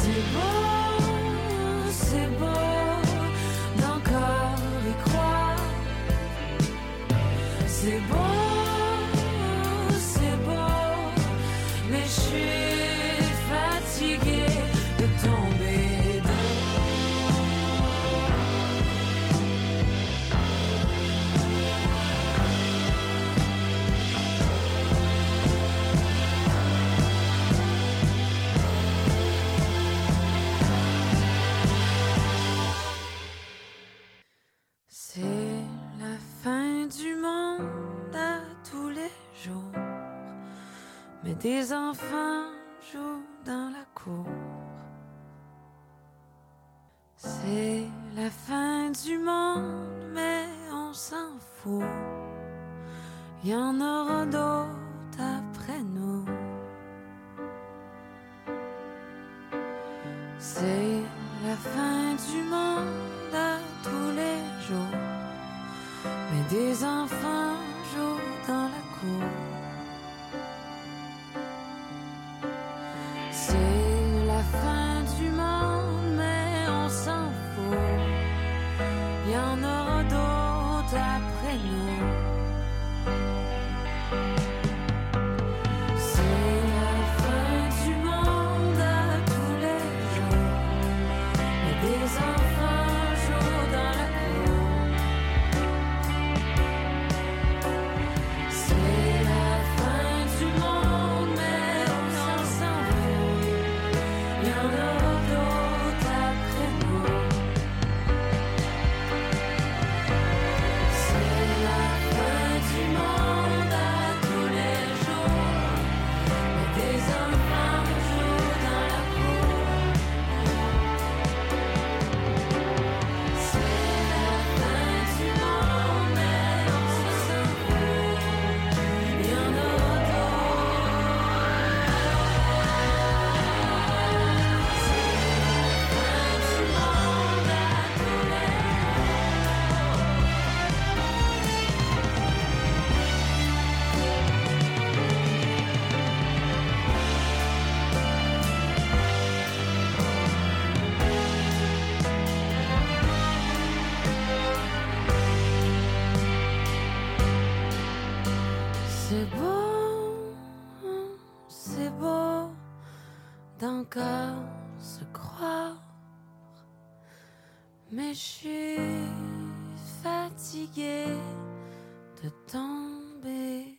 Mais fatiguée de tomber.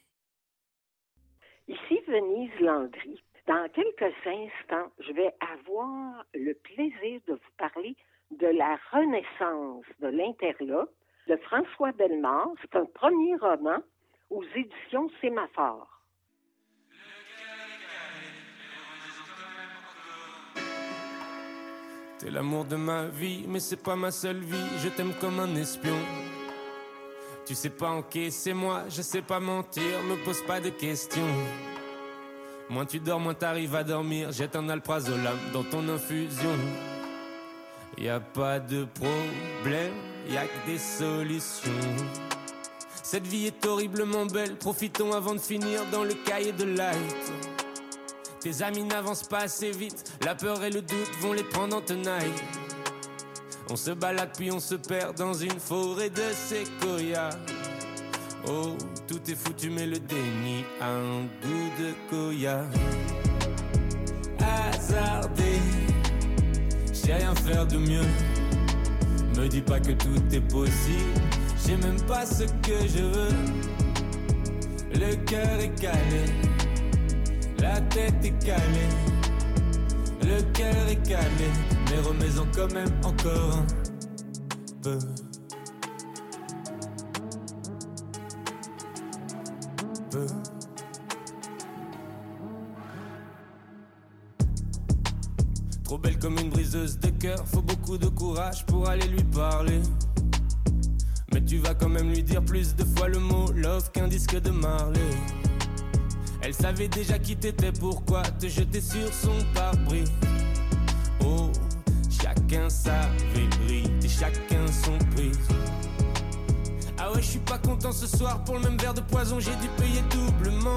Ici Venise Landry. Dans quelques instants, je vais avoir le plaisir de vous parler de la renaissance de l'interlope de François Bellemare. C'est un premier roman aux éditions Sémaphore. T'es l'amour de ma vie, mais c'est pas ma seule vie. Je t'aime comme un espion. Tu sais pas encaisser moi, je sais pas mentir, me pose pas de questions. Moins tu dors, moins t'arrives à dormir. Jette un alprazolam dans ton infusion. Y a pas de problème, y a que des solutions. Cette vie est horriblement belle, profitons avant de finir dans le cahier de light. Tes amis n'avancent pas assez vite, la peur et le doute vont les prendre en tenaille. On se balade puis on se perd dans une forêt de séquoia. Oh, tout est foutu mais le déni a un goût de koya. Hasardé, je rien faire de mieux. Me dis pas que tout est possible, je sais même pas ce que je veux. Le cœur est calé, la tête est calée. Le cœur est calé, mais remets-en quand même encore un peu. Peu. Trop belle comme une briseuse de cœur, faut beaucoup de courage pour aller lui parler. Mais tu vas quand même lui dire plus de fois le mot love qu'un disque de Marley. Elle savait déjà qui t'étais, pourquoi te jeter sur son pare-brise. Oh, chacun sa vérité, chacun son prix. Ah ouais, je suis pas content ce soir pour le même verre de poison, j'ai dû payer doublement.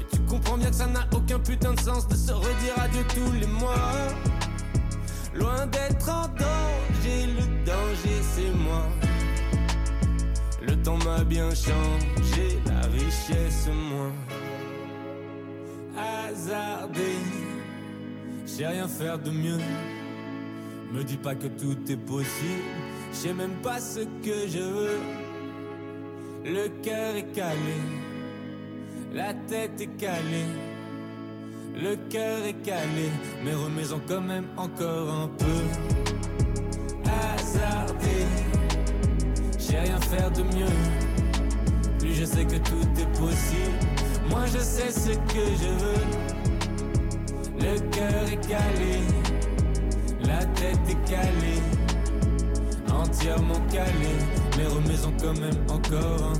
Et tu comprends bien que ça n'a aucun putain de sens de se redire adieu tous les mois. Loin d'être en danger, le danger c'est moi. Le temps m'a bien changé, la richesse moins. Hasardé, j'ai rien faire de mieux. Me dis pas que tout est possible, je même pas ce que je veux. Le cœur est calé, la tête est calée. Le cœur est calé, mais remets-en quand même encore un peu. Hasardé, j'ai rien faire de mieux. Plus je sais que tout est possible, moi je sais ce que je veux. Le cœur est calé, la tête est calée, entièrement calée, mais remets-en quand même encore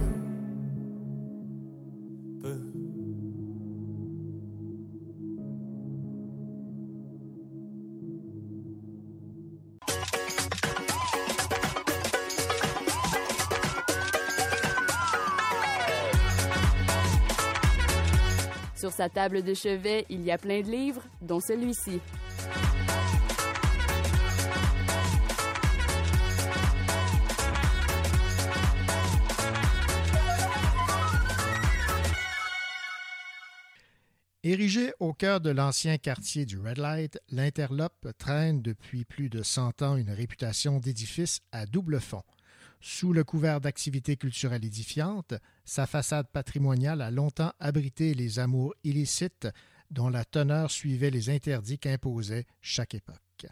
table de chevet, il y a plein de livres, dont celui-ci. Érigé au cœur de l'ancien quartier du Red Light, l'Interlope traîne depuis plus de 100 ans une réputation d'édifice à double fond. Sous le couvert d'activités culturelles édifiantes, sa façade patrimoniale a longtemps abrité les amours illicites dont la teneur suivait les interdits qu'imposait chaque époque.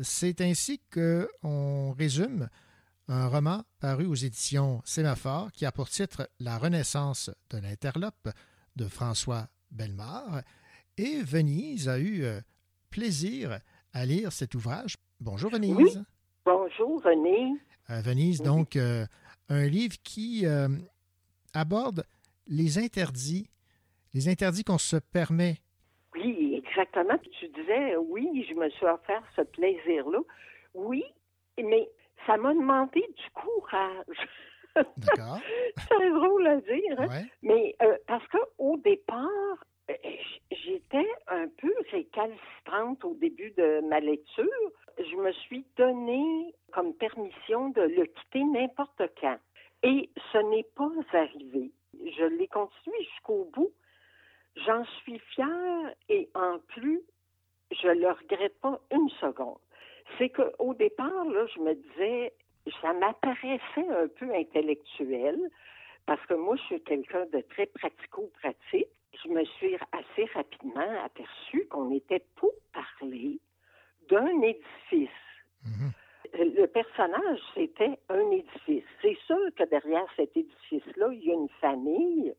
C'est ainsi qu'on résume un roman paru aux éditions Sémaphore qui a pour titre La Renaissance de l'Interlope de François Bellemare. Et Venise a eu euh, plaisir à lire cet ouvrage. Bonjour Venise. Oui. Bonjour René. Euh, Venise, donc, euh, un livre qui euh, aborde les interdits, les interdits qu'on se permet. Oui, exactement. Tu disais, oui, je me suis offert ce plaisir-là. Oui, mais ça m'a demandé du courage. D'accord. C'est drôle à dire, hein? Ouais. mais euh, parce qu'au départ, euh, j'étais un peu récalcitrante au début de ma lecture. Je me suis donné comme permission de le quitter n'importe quand. Et ce n'est pas arrivé. Je l'ai continué jusqu'au bout. J'en suis fière et en plus, je le regrette pas une seconde. C'est qu'au départ, je me disais, ça m'apparaissait un peu intellectuel parce que moi, je suis quelqu'un de très pratico-pratique. Je me suis assez rapidement aperçu qu'on était pour parler d'un édifice. Le personnage, c'était un édifice. C'est sûr que derrière cet édifice-là, il y a une famille.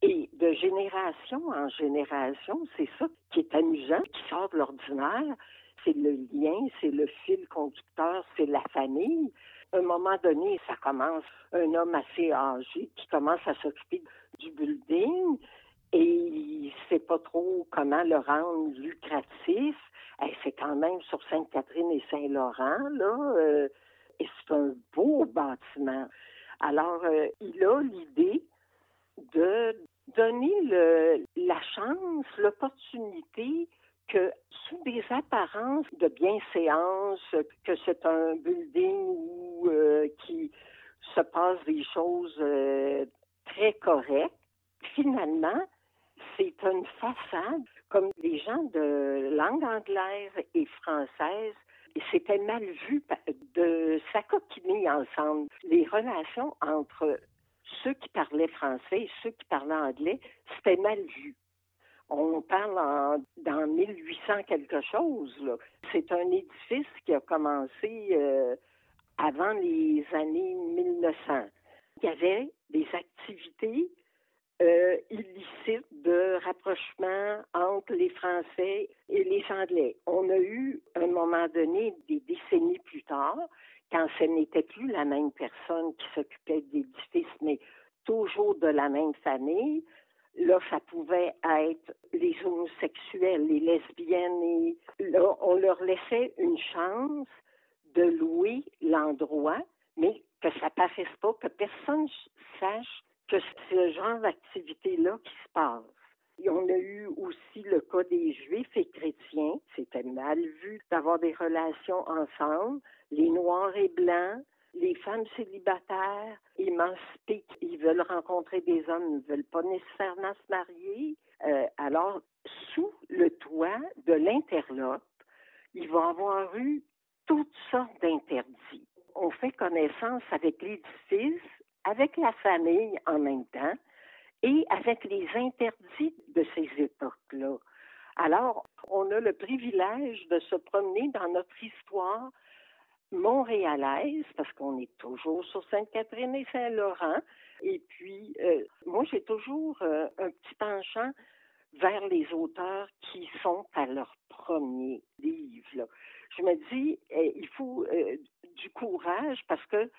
Et de génération en génération, c'est ça qui est amusant, qui sort de l'ordinaire. C'est le lien, c'est le fil conducteur, c'est la famille. À un moment donné, ça commence un homme assez âgé qui commence à s'occuper du building et il ne sait pas trop comment le rendre lucratif. C'est quand même sur Sainte-Catherine et Saint-Laurent, là, euh, et c'est un beau bâtiment. Alors, euh, il a l'idée de donner le, la chance, l'opportunité que sous des apparences de bienséance, que c'est un building où euh, qui se passe des choses euh, très correctes, finalement, c'est une façade comme les gens de langue anglaise et française c'était mal vu de s'acoquiner ensemble. Les relations entre ceux qui parlaient français et ceux qui parlaient anglais, c'était mal vu. On parle en, dans 1800 quelque chose. C'est un édifice qui a commencé euh, avant les années 1900. Il y avait des activités euh, illicites de rapprochement entre les Français et les Anglais. On a eu, un moment donné, des décennies plus tard, quand ce n'était plus la même personne qui s'occupait de l'édifice, mais toujours de la même famille, là, ça pouvait être les homosexuels, les lesbiennes, et là, on leur laissait une chance de louer l'endroit, mais que ça paraisse pas, que personne sache que ce genre d'activité-là qui se passe. Et on a eu aussi le cas des Juifs et chrétiens. C'était mal vu d'avoir des relations ensemble. Les Noirs et Blancs, les femmes célibataires, émancipées, ils veulent rencontrer des hommes, ils ne veulent pas nécessairement se marier. Euh, alors, sous le toit de l'interlope, il va avoir eu toutes sortes d'interdits. On fait connaissance avec l'édifice, avec la famille en même temps et avec les interdits de ces époques-là. Alors, on a le privilège de se promener dans notre histoire montréalaise, parce qu'on est toujours sur Sainte-Catherine et Saint-Laurent. Et puis, euh, moi, j'ai toujours euh, un petit penchant vers les auteurs qui sont à leur premier livre. Je me dis, eh, il faut euh, du courage parce que,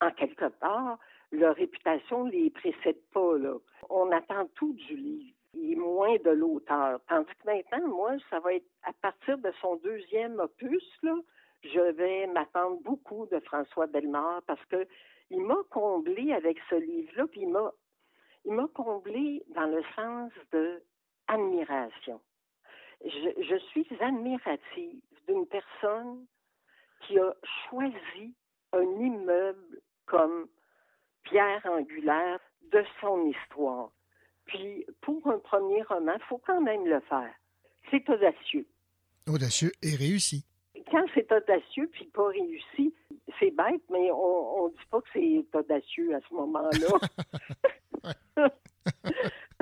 en quelque part, leur réputation les précède pas. Là. On attend tout du livre et moins de l'auteur. Tandis que maintenant, moi, ça va être à partir de son deuxième opus, là, je vais m'attendre beaucoup de François Bellemare parce que il m'a comblé avec ce livre-là, puis il m'a il m'a comblé dans le sens de admiration. Je, je suis admirative d'une personne qui a choisi un immeuble comme pierre angulaire de son histoire. Puis, pour un premier roman, il faut quand même le faire. C'est audacieux. Audacieux et réussi. Quand c'est audacieux puis pas réussi, c'est bête, mais on ne dit pas que c'est audacieux à ce moment-là.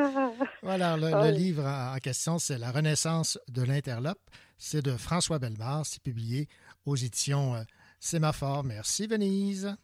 Voilà, le, Ah le livre en en question, c'est La Renaissance de l'Interlope. C'est de François Bellemare. C'est publié aux éditions euh, Sémaphore. Merci, Venise.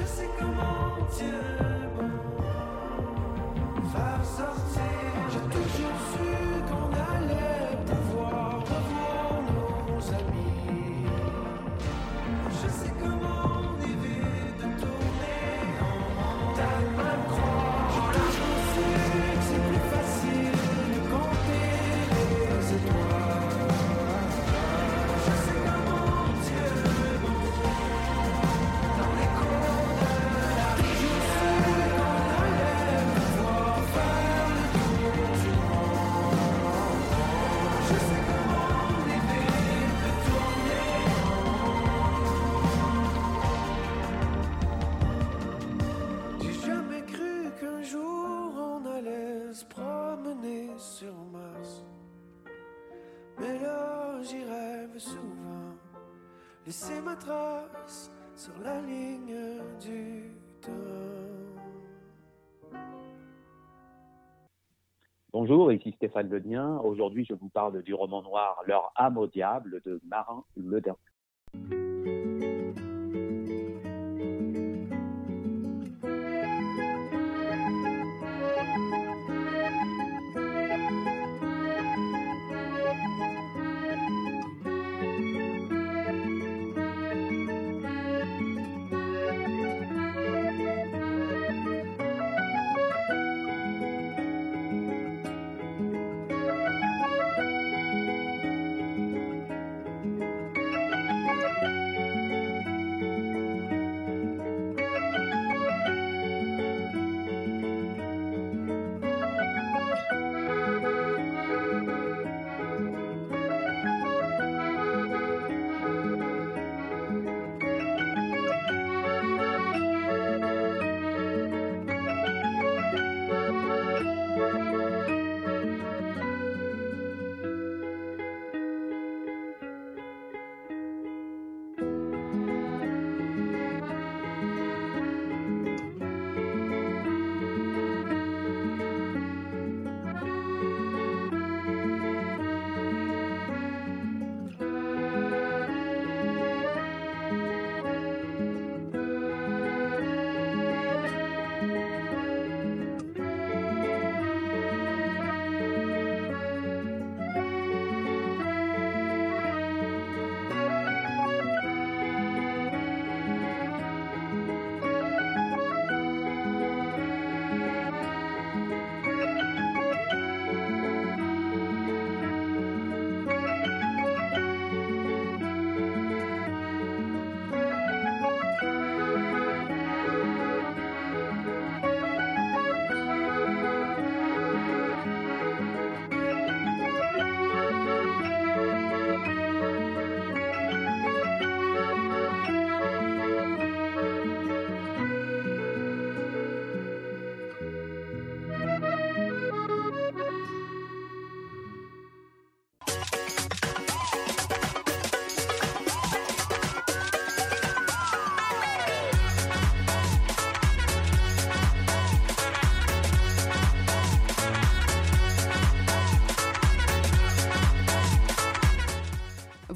je sais to laisser ma trace sur la ligne du temps. Bonjour, ici Stéphane Ledien. Aujourd'hui, je vous parle du roman noir Leur âme au diable de Marin Ledin.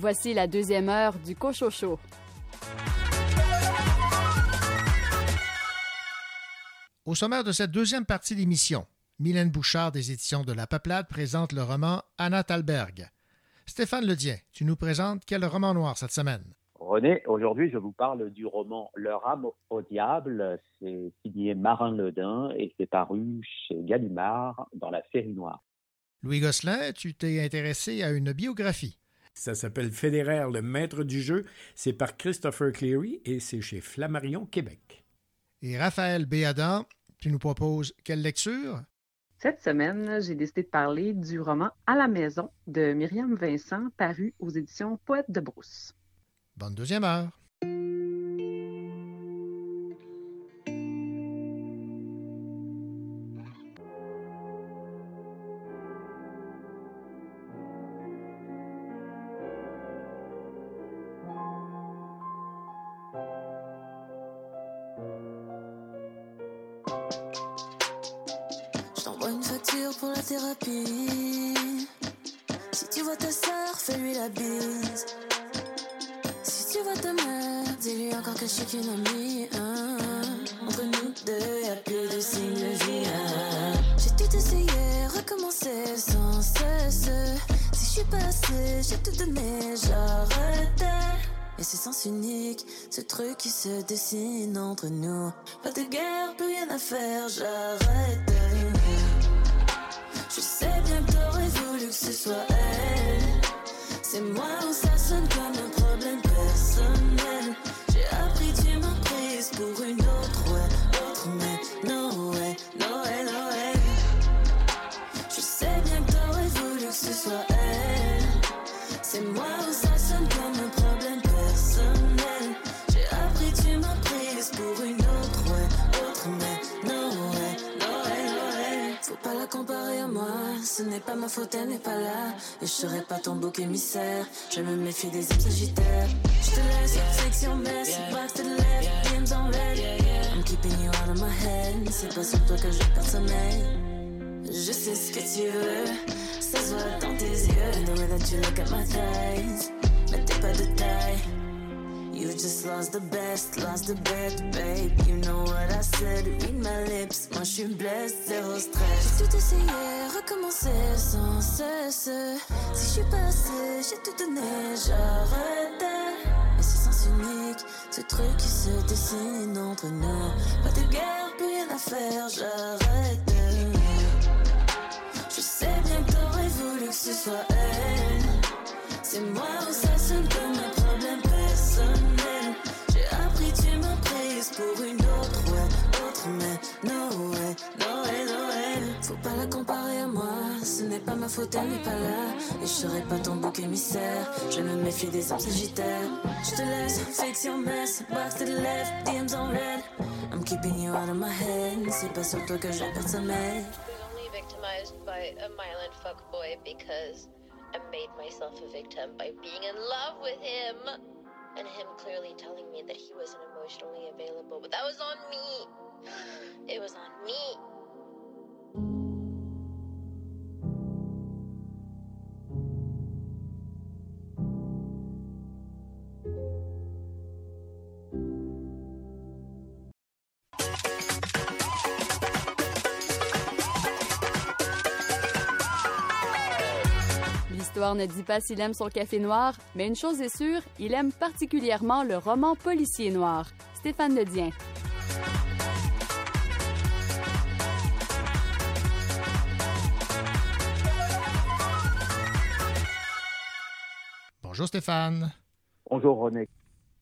Voici la deuxième heure du Cochocho. Au sommaire de cette deuxième partie d'émission, Mylène Bouchard des éditions de La Peuplade présente le roman Anna Talberg. Stéphane Ledien, tu nous présentes quel roman noir cette semaine? René, aujourd'hui, je vous parle du roman Leur âme au diable. C'est signé Marin Ledin et c'est paru chez Gallimard dans la série noire. Louis Gosselin, tu t'es intéressé à une biographie. Ça s'appelle Fédéraire, le maître du jeu. C'est par Christopher Cleary et c'est chez Flammarion, Québec. Et Raphaël Béadan, tu nous proposes quelle lecture? Cette semaine, j'ai décidé de parler du roman À la maison de Myriam Vincent, paru aux éditions Poète de Brousse. Bonne deuxième heure. Si tu vois ta sœur, fais-lui la bise. Si tu vois ta mère, dis-lui encore que je suis qu'une amie. hein. Entre nous deux, y'a plus de signe de vie. hein. J'ai tout essayé, recommencé sans cesse. Si je suis passé, j'ai tout donné, j'arrêtais. Et c'est sens unique, ce truc qui se dessine entre nous. Pas de guerre, plus rien à faire, j'arrête. Pas ma faute, elle n'est pas là. Et je serai pas ton bouc émissaire. Je me méfie des âmes sagittaires. Je te laisse, section mess, back to the left, DMs en red. I'm keeping you out of my head. C'est pas sur toi que je perds sommeil. Je sais ce que tu veux, ça se voit dans tes yeux. The way that you look at my thighs, mais t'es pas de taille. You just lost the best, lost the bet, babe. You know what I said, read my lips. Moi je suis blessed, zéro stress. J'ai tout essayé, recommencer sans cesse. Si je suis passé, j'ai tout donné, j'arrêtais. Mais c'est sens unique, ce truc qui se dessine entre nous. Pas de guerre, plus rien à faire, j'arrête. Je sais bien que t'aurais voulu que ce soit elle. C'est moi ou ça sonne comme un problème personnel. J'ai appris, tu m'as prise pour une autre, ouais, autre, mais no way, no way, no way. Faut pas la comparer à ce n'est pas ma faute, elle n'est pas là. Et je serai pas ton bouc émissaire, je me méfie des âmes sagittaires. Je te laisse, fix your mess, box to the left, DMs en red. I'm keeping you out of my head, c'est pas sur toi que je perds sommeil. only victimized by a violent fuckboy because I made myself a victim by being in love with him. And him clearly telling me that he wasn't emotionally available. But that was on me. It was on me. L'histoire ne dit pas s'il aime son café noir, mais une chose est sûre, il aime particulièrement le roman policier noir. Stéphane Ledien. Bonjour Stéphane. Bonjour René.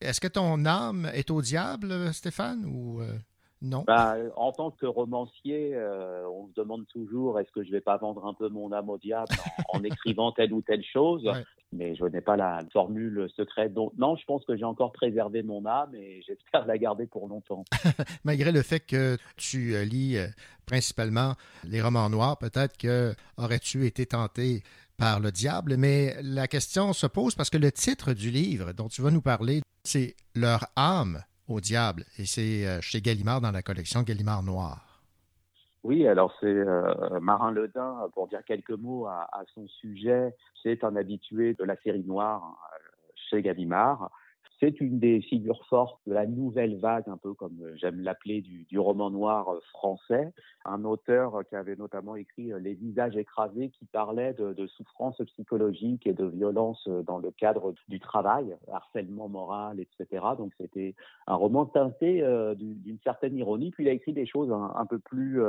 Est-ce que ton âme est au diable, Stéphane, ou euh, non? Bah, en tant que romancier, euh, on se demande toujours est-ce que je vais pas vendre un peu mon âme au diable en, en écrivant telle ou telle chose, Ouais. mais je n'ai pas la formule secrète. Donc non, je pense que j'ai encore préservé mon âme et j'espère la garder pour longtemps. Malgré le fait que tu euh, lis euh, principalement les romans noirs, peut-être que aurais-tu été tenté par le diable, mais la question se pose parce que le titre du livre dont tu vas nous parler, c'est Leur âme au diable, et c'est euh, chez Gallimard dans la collection Gallimard Noir. Oui, alors c'est euh, Marin Ledin, pour dire quelques mots à, à son sujet, c'est un habitué de la série noire euh, chez Gallimard. C'est une des figures fortes de la nouvelle vague, un peu comme euh, j'aime l'appeler, du, roman noir euh, français. Un auteur euh, qui avait notamment écrit Les visages écrasés, qui parlait de, de souffrance psychologique et de violence dans le cadre du travail, harcèlement moral, etc. Donc c'était un roman teinté d'une certaine ironie. Puis il a écrit des choses un, peu plus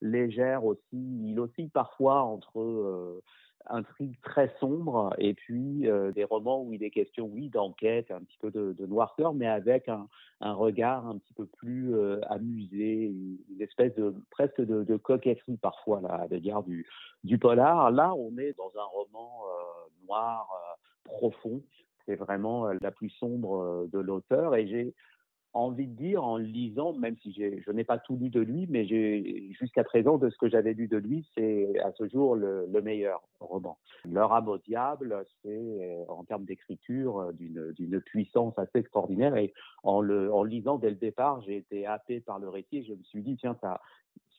légères aussi. Il oscille parfois entre euh, intrigue très sombre et puis euh, des romans où il est question, oui, d'enquête, un petit peu de, de noirceur, mais avec un, regard un petit peu plus euh, amusé, une, espèce de presque de, coquetterie parfois là, à l'égard du, du polar. Là, on est dans un roman euh, noir profond. C'est vraiment la plus sombre de l'auteur et j'ai envie de dire en lisant, même si je n'ai pas tout lu de lui, mais jusqu'à présent de ce que j'avais lu de lui, c'est à ce jour le, le meilleur roman. Leur âme au diable, c'est euh, en termes d'écriture euh, d'une puissance assez extraordinaire et en le, en lisant dès le départ, j'ai été happé par le récit et je me suis dit tiens ça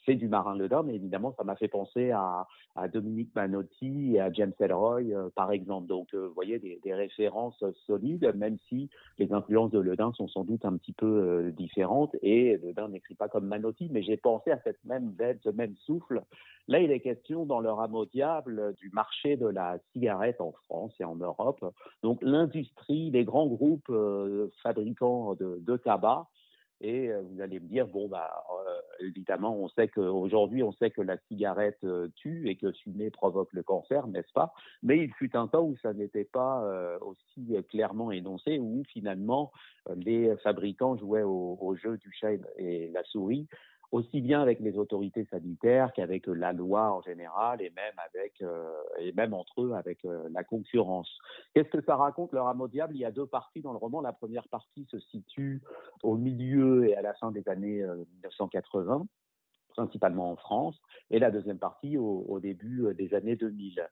c'est du Marin Ledin, mais évidemment, ça m'a fait penser à, Dominique Manotti et à James Ellroy, euh, par exemple. Donc, euh, vous voyez, des, références solides, même si les influences de Ledin sont sans doute un petit peu euh, différentes. Et Ledin n'écrit pas comme Manotti, mais j'ai pensé à cette même veine, ce même souffle. Là, il est question dans le rameau diable du marché de la cigarette en France et en Europe. Donc, l'industrie, les grands groupes euh, fabricants de tabac et euh, vous allez me dire, bon, bah, euh, évidemment, on sait qu'aujourd'hui, on sait que la cigarette euh, tue et que fumer provoque le cancer, n'est-ce pas? Mais il fut un temps où ça n'était pas euh, aussi clairement énoncé, où finalement, euh, les fabricants jouaient au, au jeu du chat et- et la souris aussi bien avec les autorités sanitaires qu'avec euh, la loi en général et même avec euh, et même entre eux avec euh, la concurrence. Qu'est-ce que ça raconte le rameau diable? Il y a deux parties dans le roman. La première partie se situe au milieu et à la fin des années euh, 1980 principalement en France, et la deuxième partie au, au début euh, des années 2000.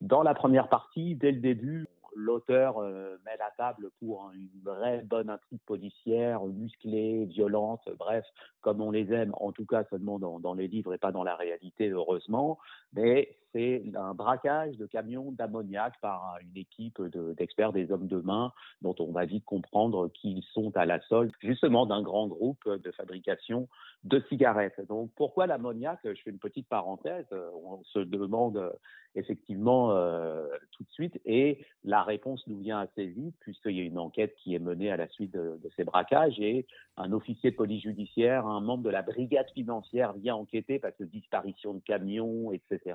Dans la première partie, dès le début, l'auteur euh, met la table pour une vraie bonne intrigue policière, musclée, violente, bref, comme on les aime, en tout cas seulement dans, dans les livres et pas dans la réalité, heureusement. Mais c'est un braquage de camions d'ammoniac par une équipe de- d'experts, des hommes de main, dont on va vite comprendre qu'ils sont à la solde, justement, d'un grand groupe de fabrication de cigarettes. Donc, pourquoi l'ammoniac? Je fais une petite parenthèse. euh, On se demande euh, effectivement euh, tout de suite, et la réponse nous vient assez vite, puisqu'il y a une enquête qui est menée à la suite de, de ces braquages, et un officier de police judiciaire, un membre de la brigade financière vient enquêter parce que disparition de camions, etc.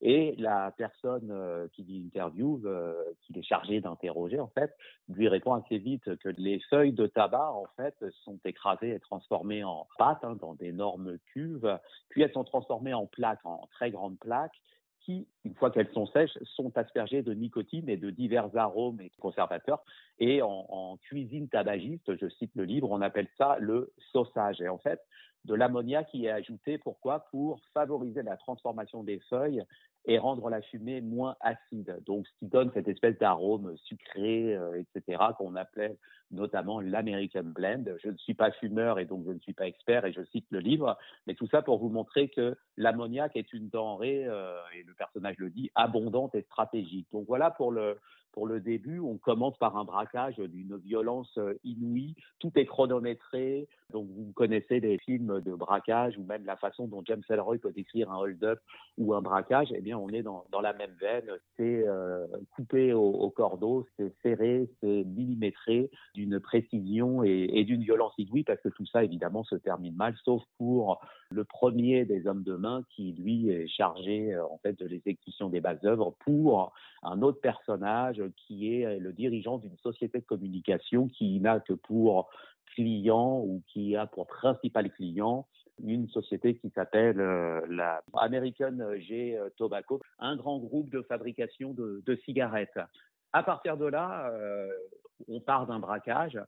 Et la personne euh, qui l'interviewe, euh, qu'il est chargé d'interroger, en fait, lui répond assez vite que les feuilles de tabac, en fait, sont écrasées et transformées en pâte hein, dans d'énormes cuves, puis elles sont transformées en plaques, en très grandes plaques, qui, une fois qu'elles sont sèches, sont aspergées de nicotine et de divers arômes et conservateurs. Et en, cuisine tabagiste, je cite le livre, on appelle ça le sauçage. Et en fait, de l'ammoniac qui est ajouté, pourquoi? Pour favoriser la transformation des feuilles et rendre la fumée moins acide. Donc, ce qui donne cette espèce d'arôme sucré, euh, etc., qu'on appelait notamment l'American Blend. Je ne suis pas fumeur et donc je ne suis pas expert et je cite le livre, mais tout ça pour vous montrer que l'ammoniac est une denrée, euh, et le personnage le dit, abondante et stratégique. Donc voilà pour le, pour le début, on commence par un braquage d'une violence euh, inouïe. Tout est chronométré. Donc, vous connaissez des films de braquage ou même la façon dont James Ellroy peut décrire un hold-up ou un braquage. Eh bien, on est dans, la même veine. C'est euh, coupé au, au cordeau, c'est serré, c'est millimétré d'une précision et, et d'une violence inouïe parce que tout ça, évidemment, se termine mal, sauf pour le premier des hommes de main qui, lui, est chargé, euh, en fait, de l'exécution des bases œuvres pour un autre personnage qui est le dirigeant d'une société de communication qui n'a que pour client ou qui a pour principal client une société qui s'appelle euh, la American G Tobacco, un grand groupe de fabrication de, cigarettes. À partir de là, euh, on part d'un braquage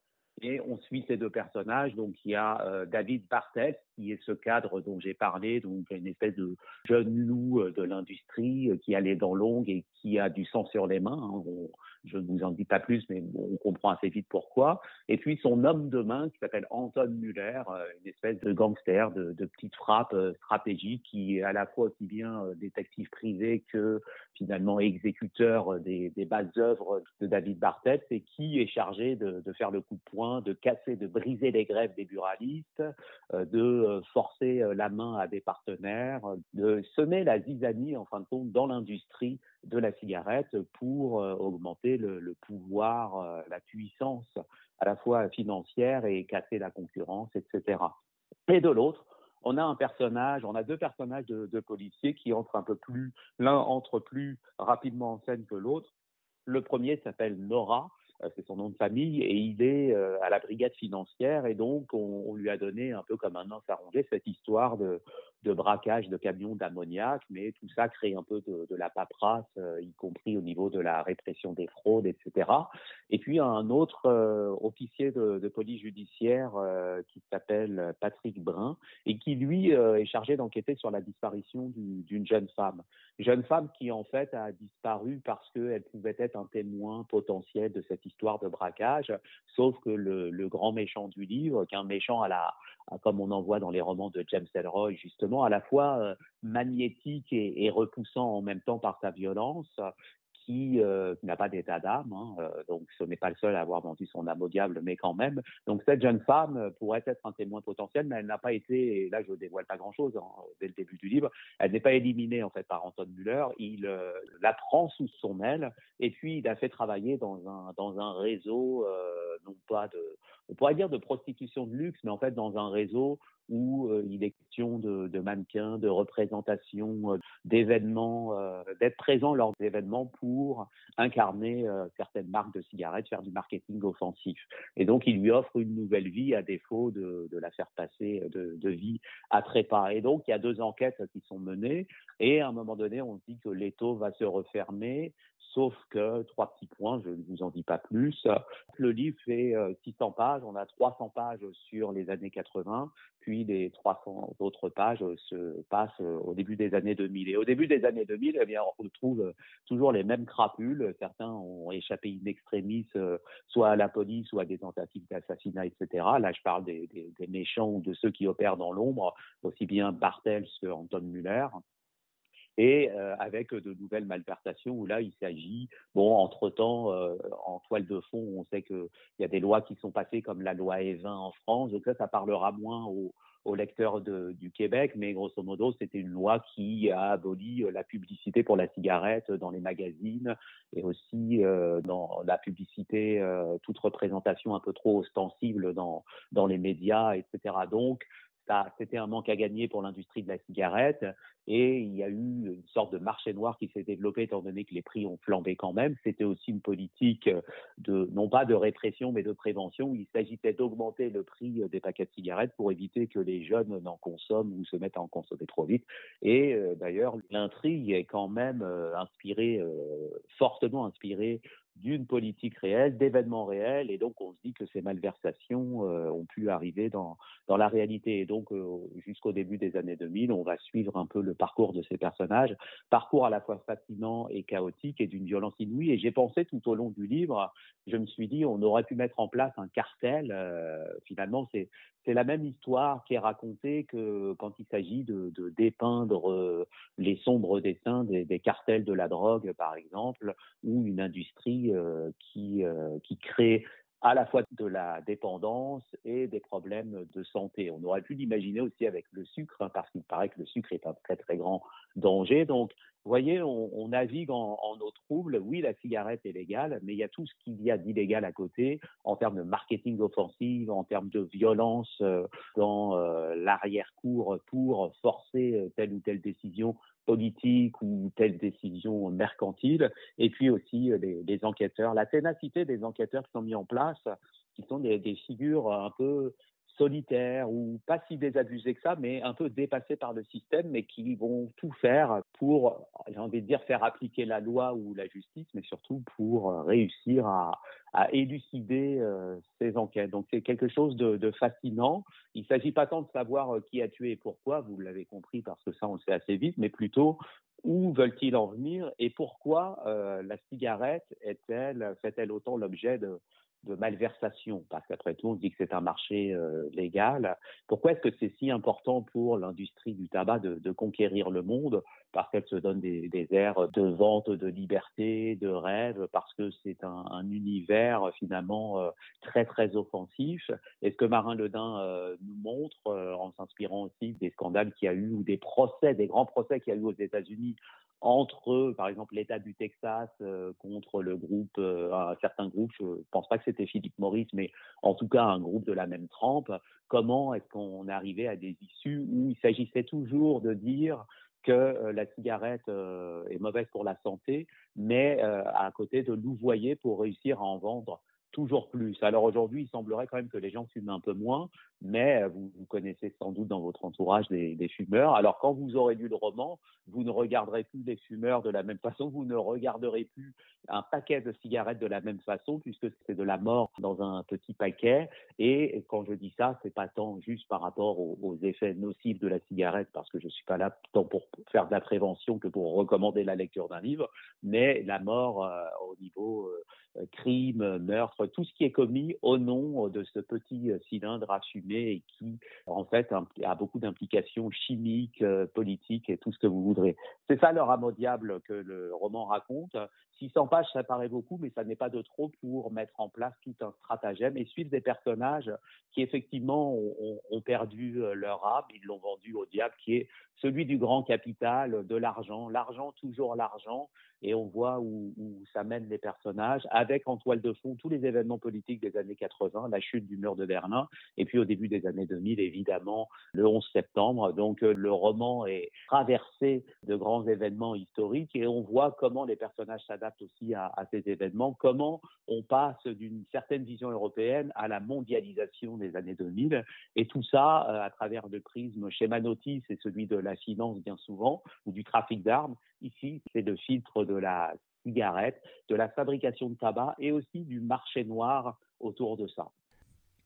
et on suit ces deux personnages. Donc, il y a euh, David Bartel, qui est ce cadre dont j'ai parlé, donc une espèce de jeune loup euh, de l'industrie euh, qui a les dents longues et qui a du sang sur les mains. hein. Je ne vous en dis pas plus, mais on comprend assez vite pourquoi. Et puis son homme de main qui s'appelle Anton Muller, euh, une espèce de gangster de, de petite frappe stratégique qui est à la fois aussi bien détective privé que finalement exécuteur des, des bases œuvres de David Bartels et qui est chargé de, de faire le coup de poing, de casser, de briser les grèves des buralistes, euh, euh, forcer euh, la main à des partenaires, de semer la zizanie en fin de compte dans l'industrie de la cigarette pour euh, augmenter le, pouvoir, la puissance à la fois financière et casser la concurrence, etc. Et de l'autre, on a un personnage, on a deux personnages de, de policiers qui entrent un peu plus, l'un entre plus rapidement en scène que l'autre. Le premier s'appelle Nora, c'est son nom de famille, et il est euh, à la brigade financière, et donc on, lui a donné un peu comme un os à ronger cette histoire de, de braquage de camions d'ammoniac, mais tout ça crée un peu de, de la paperasse, euh, y compris au niveau de la répression des fraudes, etc. Et puis un autre euh, officier de, de police judiciaire euh, qui s'appelle Patrick Brun et qui lui euh, est chargé d'enquêter sur la disparition du- d'une jeune femme. Jeune femme qui en fait a disparu parce qu'elle pouvait être un témoin potentiel de cette histoire de braquage, sauf que le, le grand méchant du livre, qu'un méchant à la, comme on en voit dans les romans de James Ellroy justement, à la fois euh, magnétique et, repoussant en même temps par sa violence, qui, euh, n'a pas d'état d'âme, hein, euh, donc ce n'est pas le seul à avoir vendu son âme au diable, mais quand même. Donc cette jeune femme pourrait être un témoin potentiel, mais elle n'a pas été, et là je ne dévoile pas grand-chose hein, dès le début du livre, elle n'est pas éliminée en fait par Anton Müller, il la prend sous son aile, et puis il a fait travailler dans un, dans un réseau, non pas de, on pourrait dire de prostitution de luxe, mais en fait dans un réseau où euh, il est question de, mannequins, de représentations, euh, d'événements, euh, d'être présent lors d'événements pour incarner certaines marques de cigarettes, faire du marketing offensif. Et donc, il lui offre une nouvelle vie à défaut de, de la faire passer de, de vie à trépas. Et donc, il y a deux enquêtes qui sont menées. Et à un moment donné, on se dit que l'étau va se refermer. Sauf que, trois petits points, je ne vous en dis pas plus. Le livre fait euh, 600 pages, on a 300 pages sur les années 80, puis les 300 autres pages se passent au début des années 2000. Et au début des années 2000, eh bien, on retrouve toujours les mêmes crapules. Certains ont échappé in extremis, soit à la police, soit à des tentatives d'assassinat, etc. Là, je parle des, méchants ou de ceux qui opèrent dans l'ombre, aussi bien Bartels que Anton Muller et euh, avec de nouvelles malversations où là il s'agit, bon, entre-temps, euh, en toile de fond, on sait qu'il y a des lois qui sont passées comme la loi E20 en France, donc ça, ça parlera moins aux, aux lecteurs de, du Québec, mais grosso modo, c'était une loi qui a aboli la publicité pour la cigarette dans les magazines et aussi euh, dans la publicité, euh, toute représentation un peu trop ostensible dans, dans les médias, etc. Donc, c'était un manque à gagner pour l'industrie de la cigarette et il y a eu une sorte de marché noir qui s'est développé étant donné que les prix ont flambé quand même. C'était aussi une politique de, non pas de répression, mais de prévention. Il s'agissait d'augmenter le prix des paquets de cigarettes pour éviter que les jeunes n'en consomment ou se mettent à en consommer trop vite. Et euh, d'ailleurs, l'intrigue est quand même euh, inspirée, euh, fortement inspirée d'une politique réelle, d'événements réels, et donc on se dit que ces malversations euh, ont pu arriver dans, dans la réalité. Et donc euh, jusqu'au début des années 2000, on va suivre un peu le parcours de ces personnages, parcours à la fois fascinant et chaotique et d'une violence inouïe. Et j'ai pensé tout au long du livre, je me suis dit, on aurait pu mettre en place un cartel. Euh, finalement, c'est c'est la même histoire qui est racontée que quand il s'agit de, dépeindre euh, les sombres dessins des, cartels de la drogue, par exemple, ou une industrie euh, euh, qui crée à la fois de la dépendance et des problèmes de santé. On aurait pu l'imaginer aussi avec le sucre, hein, parce qu'il paraît que le sucre est un très très grand danger. Donc, vous voyez, on, navigue en, en, eau trouble. Oui, la cigarette est légale, mais il y a tout ce qu'il y a d'illégal à côté en termes de marketing offensif, en termes de violence euh, dans euh, l'arrière-cour pour forcer euh, telle ou telle décision politique ou telle décision mercantile, et puis aussi les, les, enquêteurs, la ténacité des enquêteurs qui sont mis en place, qui sont des figures un peu solitaires ou pas si désabusés que ça, mais un peu dépassés par le système, mais qui vont tout faire pour, j'ai envie de dire, faire appliquer la loi ou la justice, mais surtout pour réussir à, élucider euh, ces enquêtes. Donc c'est quelque chose de, fascinant. Il ne s'agit pas tant de savoir euh, qui a tué et pourquoi, vous l'avez compris parce que ça on le sait assez vite, mais plutôt où veulent-ils en venir et pourquoi euh, la cigarette est-elle, fait-elle autant l'objet de, de malversation, parce qu'après tout, on dit que c'est un marché euh, légal. Pourquoi est-ce que c'est si important pour l'industrie du tabac de, de, conquérir le monde Parce qu'elle se donne des, des, airs de vente, de liberté, de rêve, parce que c'est un, un, univers finalement euh, très très offensif. Et ce que Marin Ledin euh, nous montre, euh, en s'inspirant aussi des scandales qu'il y a eu, ou des procès, des grands procès qu'il y a eu aux États-Unis entre, par exemple, l'État du Texas euh, contre le groupe, euh, un certain groupe, je ne pense pas que c'était Philippe Maurice, mais en tout cas un groupe de la même trempe, comment est-ce qu'on arrivait à des issues où il s'agissait toujours de dire que euh, la cigarette euh, est mauvaise pour la santé, mais euh, à côté de louvoyer pour réussir à en vendre toujours plus. Alors aujourd'hui, il semblerait quand même que les gens fument un peu moins, mais vous, vous connaissez sans doute dans votre entourage des, des, fumeurs. Alors quand vous aurez lu le roman, vous ne regarderez plus les fumeurs de la même façon, vous ne regarderez plus un paquet de cigarettes de la même façon, puisque c'est de la mort dans un petit paquet. Et quand je dis ça, c'est pas tant juste par rapport aux, aux, effets nocifs de la cigarette, parce que je suis pas là tant pour faire de la prévention que pour recommander la lecture d'un livre, mais la mort euh, au niveau euh, crime, meurtre, tout ce qui est commis au nom de ce petit cylindre à fumer et qui, en fait, a beaucoup d'implications chimiques, euh, politiques et tout ce que vous voudrez. C'est ça le rameau diable que le roman raconte. 600 pages, ça paraît beaucoup, mais ça n'est pas de trop pour mettre en place tout un stratagème et suivre des personnages qui, effectivement, ont, perdu leur âme, ils l'ont vendu au diable, qui est celui du grand capital, de l'argent, l'argent, toujours l'argent, et on voit où, où, ça mène les personnages, avec en toile de fond tous les événements politiques des années 80, la chute du mur de Berlin, et puis au début des années 2000, évidemment, le 11 septembre. Donc le roman est traversé de grands événements historiques, et on voit comment les personnages s'adaptent aussi à, à, ces événements, comment on passe d'une certaine vision européenne à la mondialisation des années 2000, et tout ça euh, à travers le prisme schémanotis et celui de la finance bien souvent, ou du trafic d'armes. Ici, c'est le filtre de la cigarette, de la fabrication de tabac et aussi du marché noir autour de ça.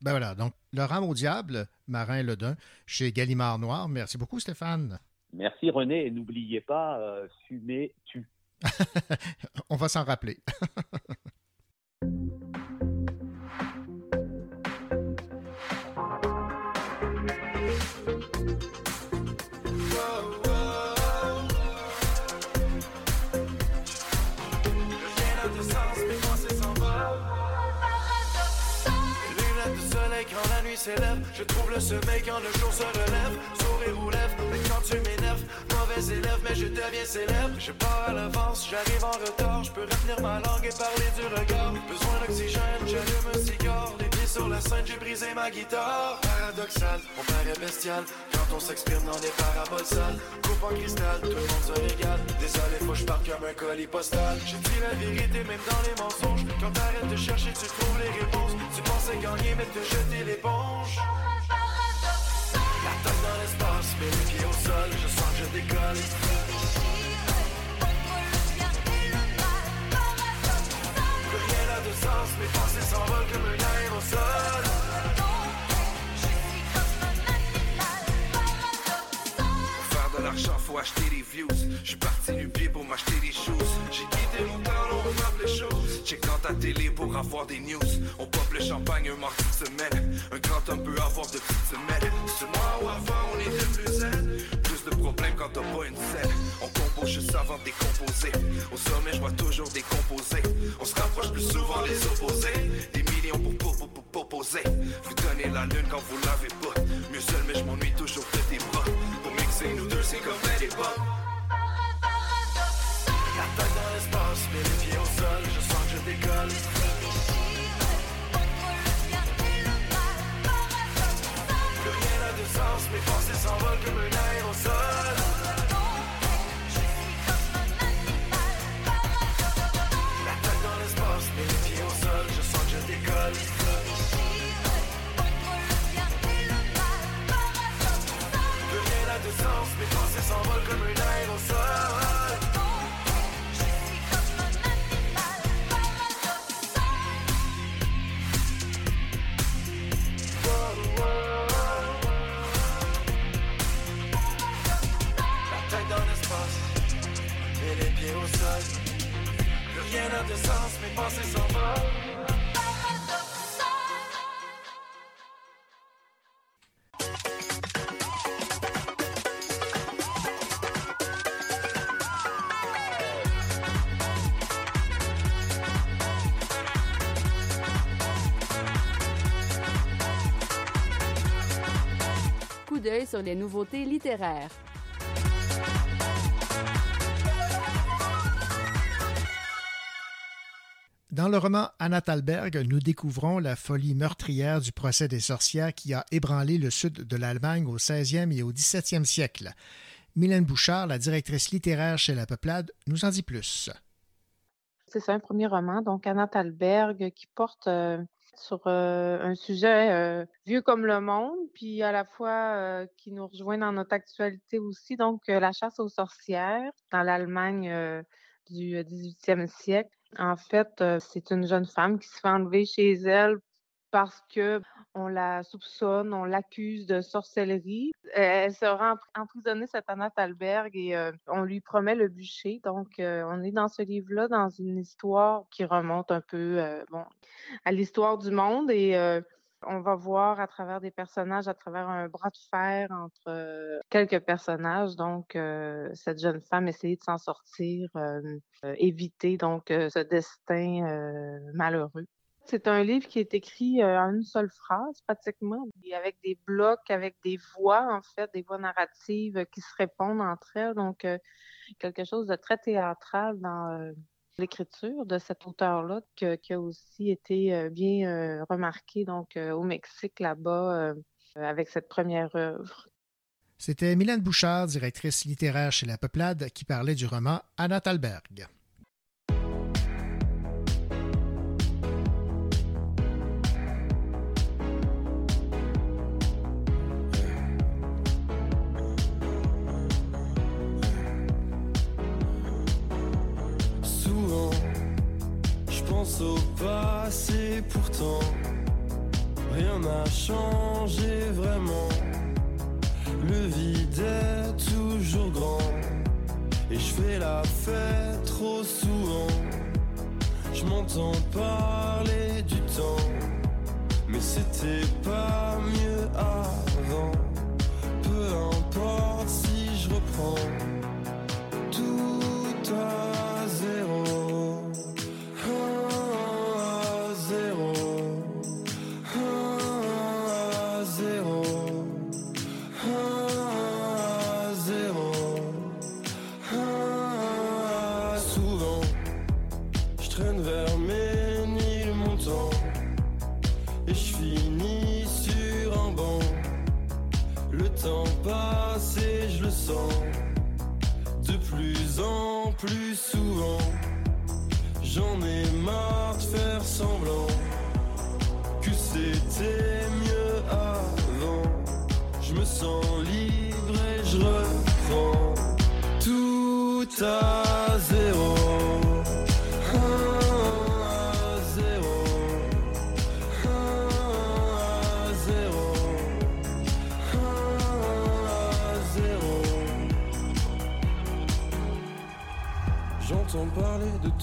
Ben voilà, donc Laurent au diable, Marin Ledun, chez Gallimard Noir. Merci beaucoup, Stéphane. Merci René, et n'oubliez pas, euh, fumer tue. On va s'en rappeler. Je trouve le sommeil quand le jour se relève. Sourire aux lèvres, mais quand tu m'énerves. Mauvais élève, mais je deviens célèbre. Je pars à l'avance, j'arrive en retard. Je peux retenir ma langue et parler du regard. Besoin d'oxygène, j'allume un cigare. Sur la scène, j'ai brisé ma guitare. Paradoxal, on paraît bestial. Quand on s'exprime dans des paraboles sales. Coupe en cristal, tout le monde se régale. Désolé, faut que je parte comme un colis postal. J'ai dit la vérité, même dans les mensonges. Quand t'arrêtes de chercher, tu trouves les réponses. Tu pensais gagner, mais te jeter l'éponge. La tête dans l'espace, les pieds au sol, je sens que je décolle. Mes pensées s'envolent comme aérosol. Faire de l'argent, faut acheter des views. J'suis parti du pied pour m'acheter des shoes. J'ai quitté mon temps, on remarque les choses. Checkant ta télé pour avoir des news. On pop le champagne un mardi de semaine. Un grand homme peut avoir de petites semaines. Ce mois ou avant, on était plus zen. Plus de problèmes quand t'as pas une scène. Compose juste avant de décomposer. Au sommet, je vois toujours décomposer. On se rapproche plus souvent des opposés. Des millions pour pour pour proposer. Vous donnez la lune quand vous l'avez pas. Mieux seul, mais je m'ennuie toujours de tes bras. Pour mixer nous deux, c'est comme elle est pas. La tête dans l'espace, mais les pieds au sol, je sens que je décolle. Plus rien n'a de sens, mes pensées s'envolent comme un rien n'a de sens, mes pensées s'envolent. D'œil sur les nouveautés littéraires. Dans le roman Anna Thalberg, nous découvrons la folie meurtrière du procès des sorcières qui a ébranlé le sud de l'Allemagne au 16e et au 17e siècle. Mylène Bouchard, la directrice littéraire chez La Peuplade, nous en dit plus. C'est ça, un premier roman, donc Anna Thalberg, qui porte euh, sur euh, un sujet euh, vieux comme le monde, puis à la fois euh, qui nous rejoint dans notre actualité aussi, donc la chasse aux sorcières dans l'Allemagne du euh, 18e siècle. En fait, c'est une jeune femme qui se fait enlever chez elle parce que on la soupçonne, on l'accuse de sorcellerie. Elle sera empr- emprisonnée, cette Anna Thalberg, et euh, on lui promet le bûcher. Donc, euh, on est dans ce livre-là, dans une histoire qui remonte un peu euh, à l'histoire du monde. Et on va voir à travers des personnages, à travers un bras de fer entre quelques personnages, donc cette jeune femme essayer de s'en sortir, éviter donc ce destin malheureux. C'est un livre qui est écrit euh, en une seule phrase pratiquement, avec des blocs, avec des voix en fait, des voix narratives euh, qui se répondent entre elles, donc euh, quelque chose de très théâtral dans l'écriture de cet auteur-là, qui a aussi été bien remarqué donc au Mexique là-bas avec cette première œuvre. C'était Mylène Bouchard, directrice littéraire chez La Peuplade, qui parlait du roman Anna Thalberg. Pourtant. Rien n'a changé vraiment. Le vide est toujours grand. Et je fais la fête trop souvent. Je m'entends parler du temps. Mais c'était pas mieux avant. Peu importe si je reprends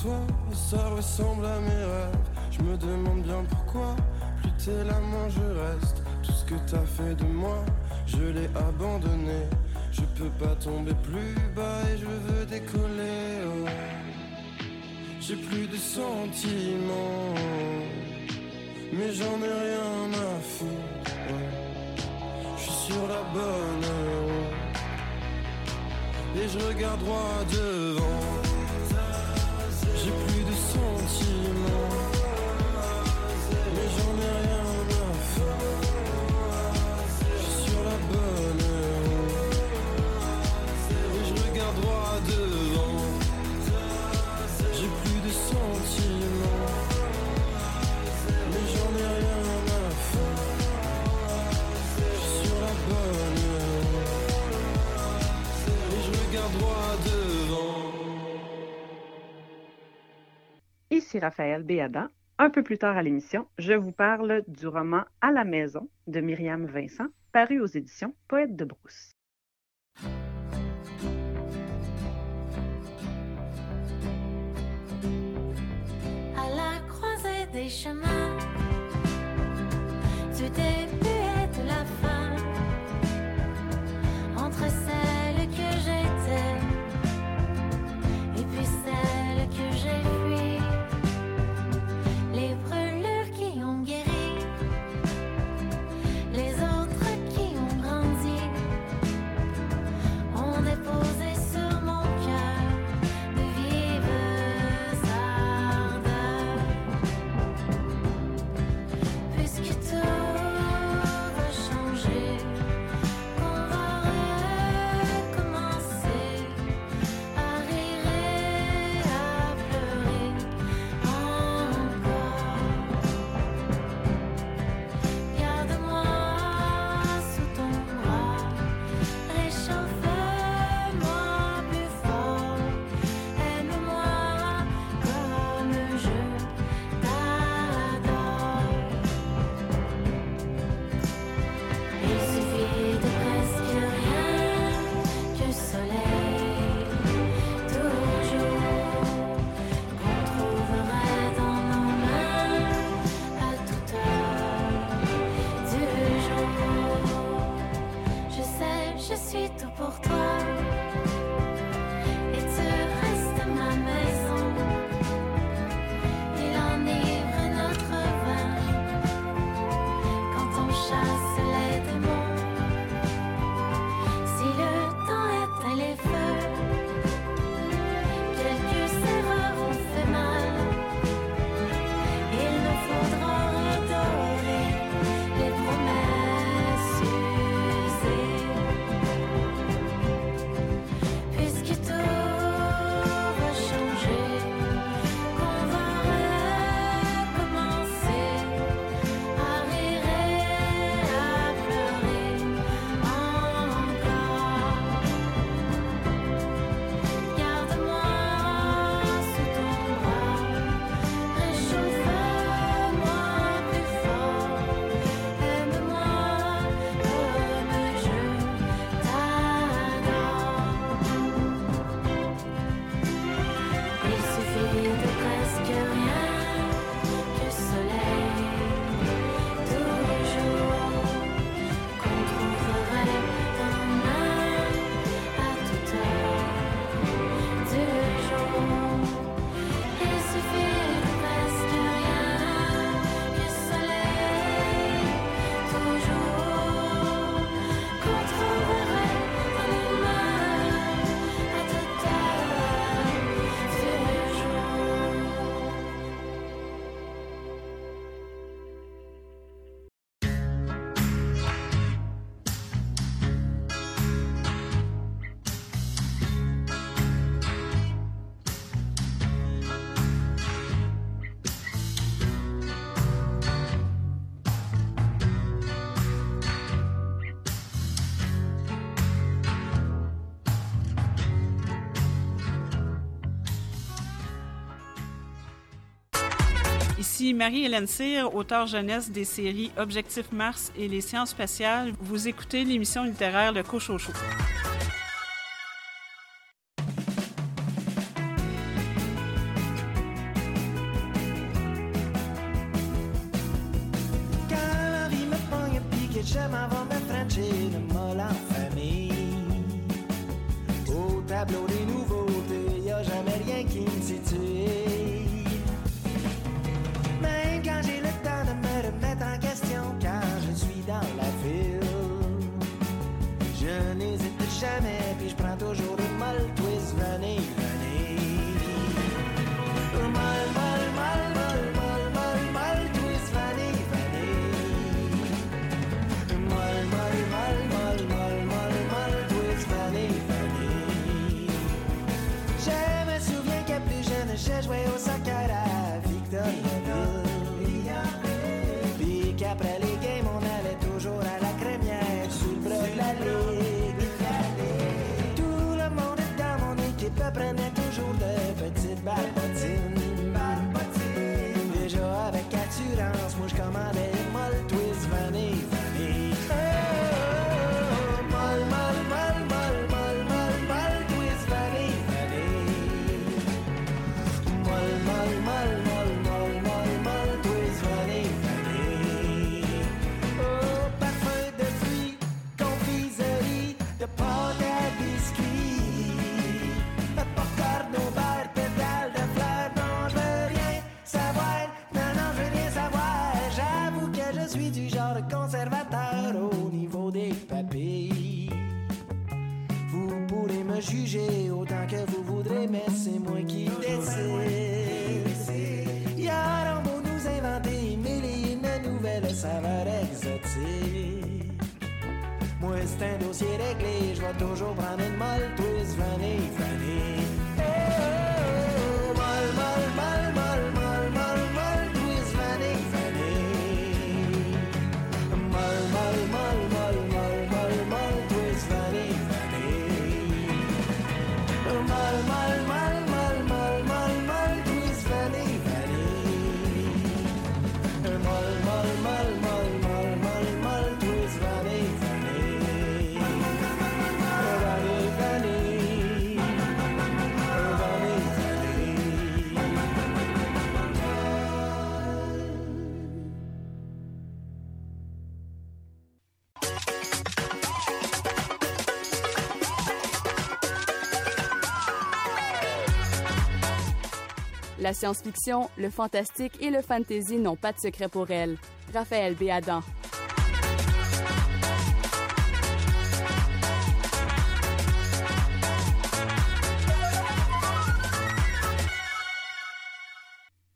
toi, ça ressemble à mes rêves. Je me demande bien pourquoi, plus t'es là, moins je reste. Tout ce que t'as fait de moi, je l'ai abandonné. Je peux pas tomber plus bas et je veux décoller. oh. J'ai plus de sentiments, mais j'en ai rien à foutre. Je suis sur la bonne route et je regarde droit devant. J'ai Raphaël Béadan. Un peu plus tard à l'émission, je vous parle du roman À la maison de Myriam Vincent, paru aux éditions Poète de Brousse. Ici Marie-Hélène Cyr, auteure jeunesse des séries Objectif Mars et les sciences spatiales. Vous écoutez l'émission littéraire Le Cochocho. Quand science-fiction, le fantastique et le fantasy n'ont pas de secret pour elle. Raphaël Béadan.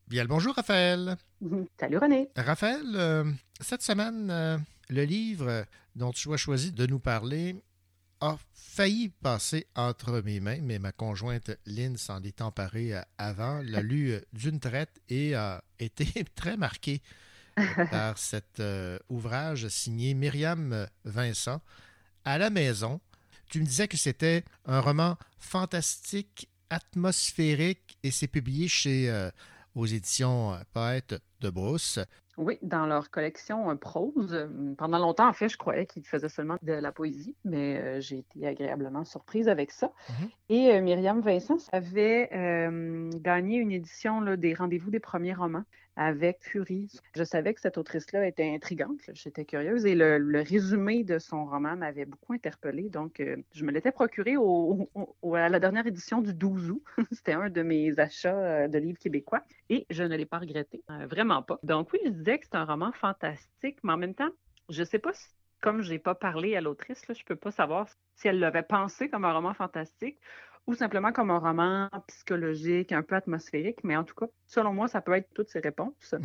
Bien le bonjour, Raphaël. Salut, René. Raphaël, euh, cette semaine, euh, le livre dont tu as choisi de nous parler a failli passer entre mes mains, mais ma conjointe Lynn s'en est emparée euh, avant, l'a lu euh, d'une traite et a été très marquée euh, par cet euh, ouvrage signé Myriam Vincent, À la maison. Tu me disais que c'était un roman fantastique, atmosphérique et c'est publié chez euh, aux éditions Poète de Brousse. Oui, dans leur collection euh, prose. Euh, Pendant longtemps, en fait, je croyais qu'ils faisaient seulement de la poésie, mais euh, j'ai été agréablement surprise avec ça. Et euh, Myriam Vincent avait euh, gagné une édition là, des Rendez-vous des premiers romans avec Fury. Je savais que cette autrice-là était intrigante. J'étais curieuse et le, résumé de son roman m'avait beaucoup interpellée. Donc, euh, je me l'étais procuré à la dernière édition du 12 août. C'était un de mes achats euh, de livres québécois et je ne l'ai pas regretté. Euh, vraiment pas. Donc, oui, je disais que c'est un roman fantastique, mais en même temps, je sais pas si comme je n'ai pas parlé à l'autrice, je ne peux pas savoir si elle l'avait pensé comme un roman fantastique ou simplement comme un roman psychologique, un peu atmosphérique. Mais en tout cas, selon moi, ça peut être toutes ces réponses.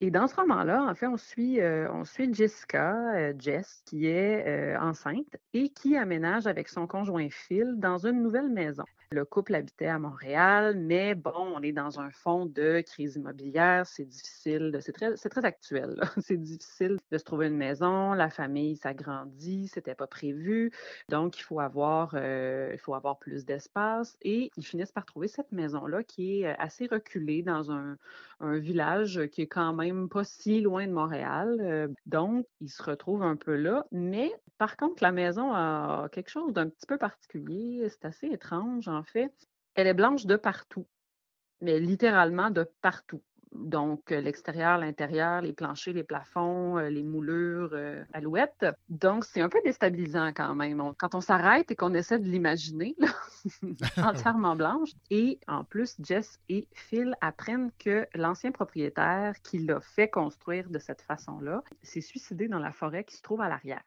Et dans ce roman-là, en fait, on suit, euh, on suit Jessica, euh, Jess, qui est euh, enceinte et qui aménage avec son conjoint Phil dans une nouvelle maison. Le couple habitait à Montréal, mais bon, on est dans un fond de crise immobilière, c'est difficile, c'est très, très actuel. C'est difficile de se trouver une maison, la famille s'agrandit, c'était pas prévu, donc il faut avoir, euh, il faut avoir plus d'espace et ils finissent par trouver cette maison-là qui est euh, assez reculée dans un, un village qui est quand même pas si loin de Montréal. euh, donc, ils se retrouvent un peu là, mais par contre, la maison a quelque chose d'un petit peu particulier, c'est assez étrange en fait. Elle est blanche de partout, mais littéralement de partout. Donc, euh, l'extérieur, l'intérieur, les planchers, les plafonds, euh, les moulures, euh, alouettes. Donc, c'est un peu déstabilisant quand même. Quand on s'arrête et qu'on essaie de l'imaginer, entièrement blanche. Et en plus, Jess et Phil apprennent que l'ancien propriétaire qui l'a fait construire de cette façon-là s'est suicidé dans la forêt qui se trouve à l'arrière.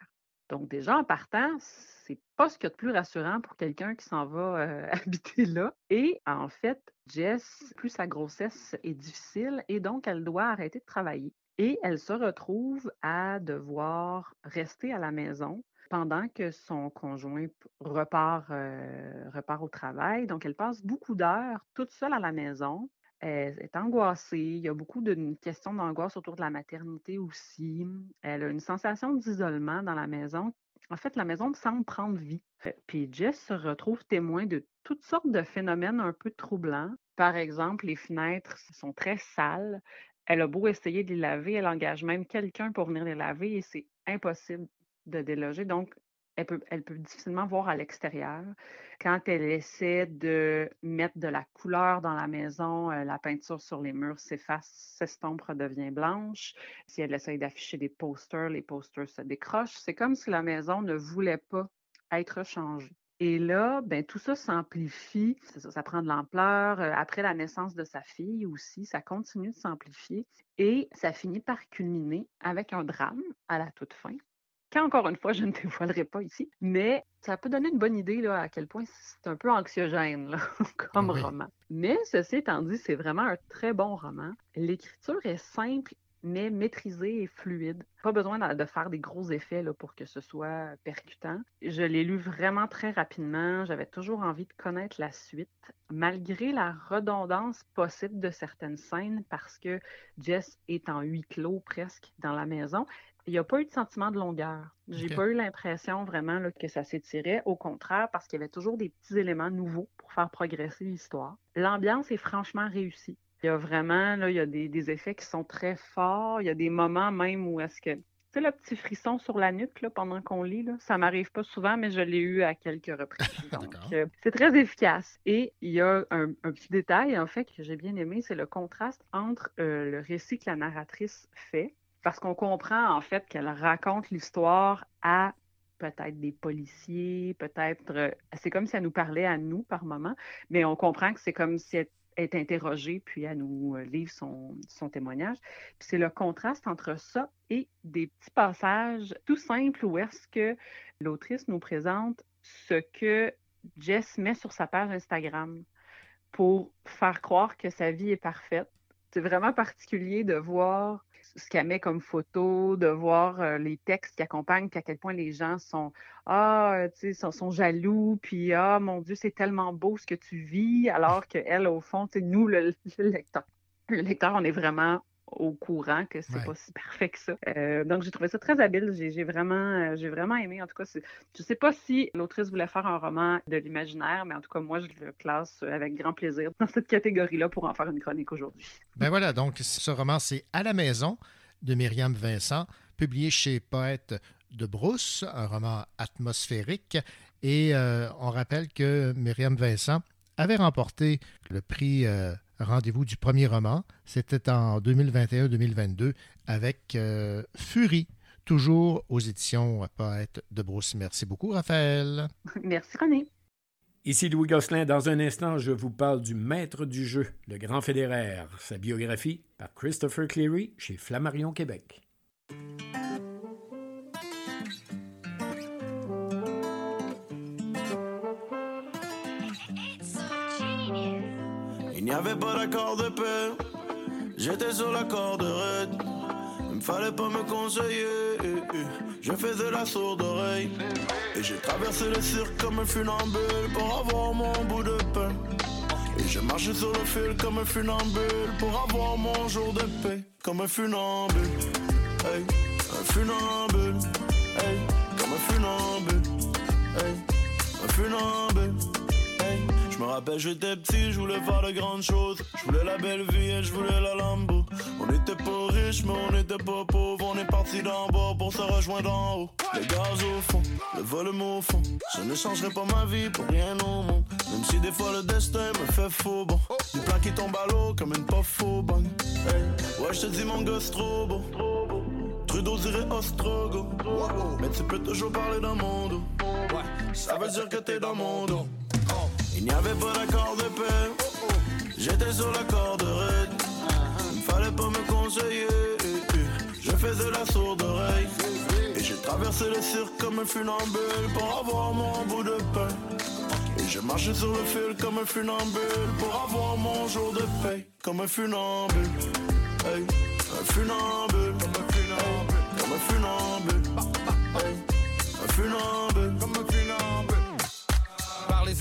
Donc, déjà, en partant, c'est pas ce qu'il y a de plus rassurant pour quelqu'un qui s'en va euh, habiter là. Et en fait, Jess, plus sa grossesse est difficile et donc elle doit arrêter de travailler. Et elle se retrouve à devoir rester à la maison pendant que son conjoint euh, repart au travail. Donc, elle passe beaucoup d'heures toute seule à la maison. Elle est angoissée. Il y a beaucoup de questions d'angoisse autour de la maternité aussi. Elle a une sensation d'isolement dans la maison. En fait, la maison semble prendre vie. Puis Jess se retrouve témoin de toutes sortes de phénomènes un peu troublants. Par exemple, les fenêtres sont très sales. Elle a beau essayer de les laver, elle engage même quelqu'un pour venir les laver et c'est impossible de déloger. Donc, elle peut, difficilement voir à l'extérieur. Quand elle essaie de mettre de la couleur dans la maison, euh, la peinture sur les murs s'efface, s'estompe, redevient blanche. Si elle essaye d'afficher des posters, les posters se décrochent. C'est comme si la maison ne voulait pas être changée. Et là, ben, tout ça s'amplifie, ça, ça prend de l'ampleur. Euh, Après la naissance de sa fille aussi, ça continue de s'amplifier et ça finit par culminer avec un drame à la toute fin qu'encore une fois, je ne dévoilerai pas ici, mais ça peut donner une bonne idée là, à quel point c'est un peu anxiogène là, comme Oui. roman. Mais ceci étant dit, c'est vraiment un très bon roman. L'écriture est simple, mais maîtrisée et fluide. Pas besoin de de faire des gros effets là, pour que ce soit percutant. Je l'ai lu vraiment très rapidement. J'avais toujours envie de connaître la suite, malgré la redondance possible de certaines scènes, parce que Jess est en huis clos presque dans la maison. Il n'y a pas eu de sentiment de longueur. J'ai Ok. pas eu l'impression vraiment là, que ça s'étirait. Au contraire, parce qu'il y avait toujours des petits éléments nouveaux pour faire progresser l'histoire. L'ambiance est franchement réussie. Il y a vraiment, là, il y a des, des effets qui sont très forts. Il y a des moments même où est-ce que, tu sais, le petit frisson sur la nuque là, pendant qu'on lit, là, ça m'arrive pas souvent, mais je l'ai eu à quelques reprises. Donc, euh, c'est très efficace. Et il y a un, un petit détail, en fait, que j'ai bien aimé, c'est le contraste entre euh, le récit que la narratrice fait, parce qu'on comprend, en fait, qu'elle raconte l'histoire à peut-être des policiers, peut-être... euh, c'est comme si elle nous parlait à nous par moment, mais on comprend que c'est comme si elle est interrogée, puis elle nous euh, livre son, son témoignage. Puis c'est le contraste entre ça et des petits passages tout simples où est-ce que l'autrice nous présente ce que Jess met sur sa page Instagram pour faire croire que sa vie est parfaite. C'est vraiment particulier de voir ce qu'elle met comme photo, de voir euh, les textes qui accompagnent, puis à quel point les gens sont ah, tu sais, sont, jaloux, puis ah, mon Dieu, c'est tellement beau ce que tu vis, alors que elle, au fond, tu sais, nous, le lecteur, le lecteur, on est vraiment au courant que c'est Ouais. pas si parfait que ça. Euh, donc j'ai trouvé ça très habile. J'ai j'ai vraiment, euh, j'ai vraiment aimé. En tout cas, c'est- je sais pas si l'autrice voulait faire un roman de l'imaginaire, mais en tout cas, moi, je le classe avec grand plaisir dans cette catégorie-là pour en faire une chronique aujourd'hui. Ben voilà, donc ce roman, c'est À la maison de Myriam Vincent, publié chez Poète de Brousse, un roman atmosphérique. Et euh, on rappelle que Myriam Vincent avait remporté le prix Rendez-vous du premier roman. C'était en 2021-2022 avec euh, Furie, toujours aux éditions Poète de Brousse. Merci beaucoup, Raphaël. Merci, René. Ici Louis Gosselin. Dans un instant, je vous parle du maître du jeu, le grand fédéraire. Sa biographie par Christopher Cleary chez Flammarion Québec. Il n'y avait pas d'accord de paix. J'étais sur la corde raide. Il me fallait pas me conseiller. Je faisais la sourde oreille. Et j'ai traversé le cirque comme un funambule pour avoir mon bout de pain. Et je marchais sur le fil comme un funambule pour avoir mon jour de paix. Comme un funambule, hey, un funambule, hey, comme un funambule, hey, un funambule. Me rappelle, j'étais petit, je voulais faire de grandes choses. Je voulais la belle vie et je voulais la Lambo. On était pas riches, mais on était pas pauvres. On est parti d'en bas pour se rejoindre d'en haut. Les gaz au fond, le volume au fond. Je ne changerai pas ma vie pour rien au monde. Même si des fois le destin me fait faux bon. Du plan qui tombe à l'eau comme une puff faux bonne. Hey. Ouais, je te dis mon gosse trop beau. Trudeau dirait Ostrogo. Mais tu peux toujours parler dans mon dos. Ça veut dire que t'es dans mon dos. Il n'y avait pas d'accord de paix. J'étais sur la corde raide. Il fallait pas me conseiller. Je faisais la sourde oreille. Et j'ai traversé le cirque comme un funambule pour avoir mon bout de pain. Et je marchais sur le fil comme un funambule pour avoir mon jour de paix. Comme un funambule. Hey, un funambule. Comme un funambule. Comme un funambule. Hey, un funambule.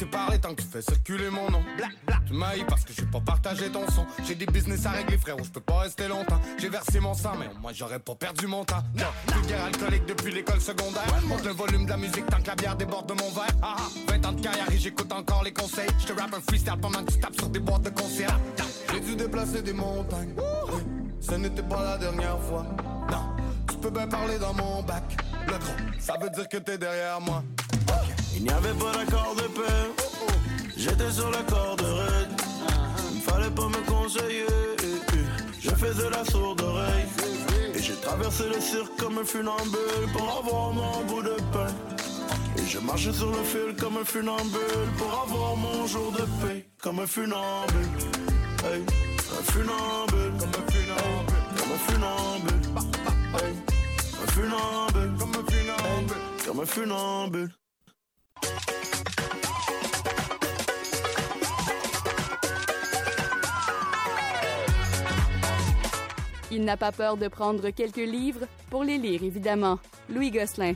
Parler tant que tu fais circuler mon nom Black, black. Tu m'haïs parce que j'ai pas partagé ton son J'ai des business à régler frérot, je peux pas rester longtemps J'ai versé mon sang mais moi j'aurais pas perdu mon temps Non, guerre alcoolique depuis l'école secondaire Monte le volume de la musique tant que la bière déborde de mon verre ah, ah. 20 ans de carrière et j'écoute encore les conseils Je te rappe un freestyle pendant que tu tapes sur des boîtes de concert J'ai dû déplacer des montagnes. Oui, Ce n'était pas la dernière fois. Non, tu peux bien parler dans mon bac. Le gros, ça veut dire que t'es derrière moi. Il n'y avait pas d'accord de paix. J'étais sur la corde raide. Il fallait pas me conseiller. Je faisais la sourde oreille. Et j'ai traversé le cirque comme un funambule pour avoir mon bout de pain. Et je marchais sur le fil comme un funambule pour avoir mon jour de paix. Comme un funambule. Hey, un funambule. Comme un funambule. Comme un funambule. Un funambule. Comme un funambule. Comme un funambule. Il n'a pas peur de prendre quelques livres pour les lire, évidemment. Louis Gosselin.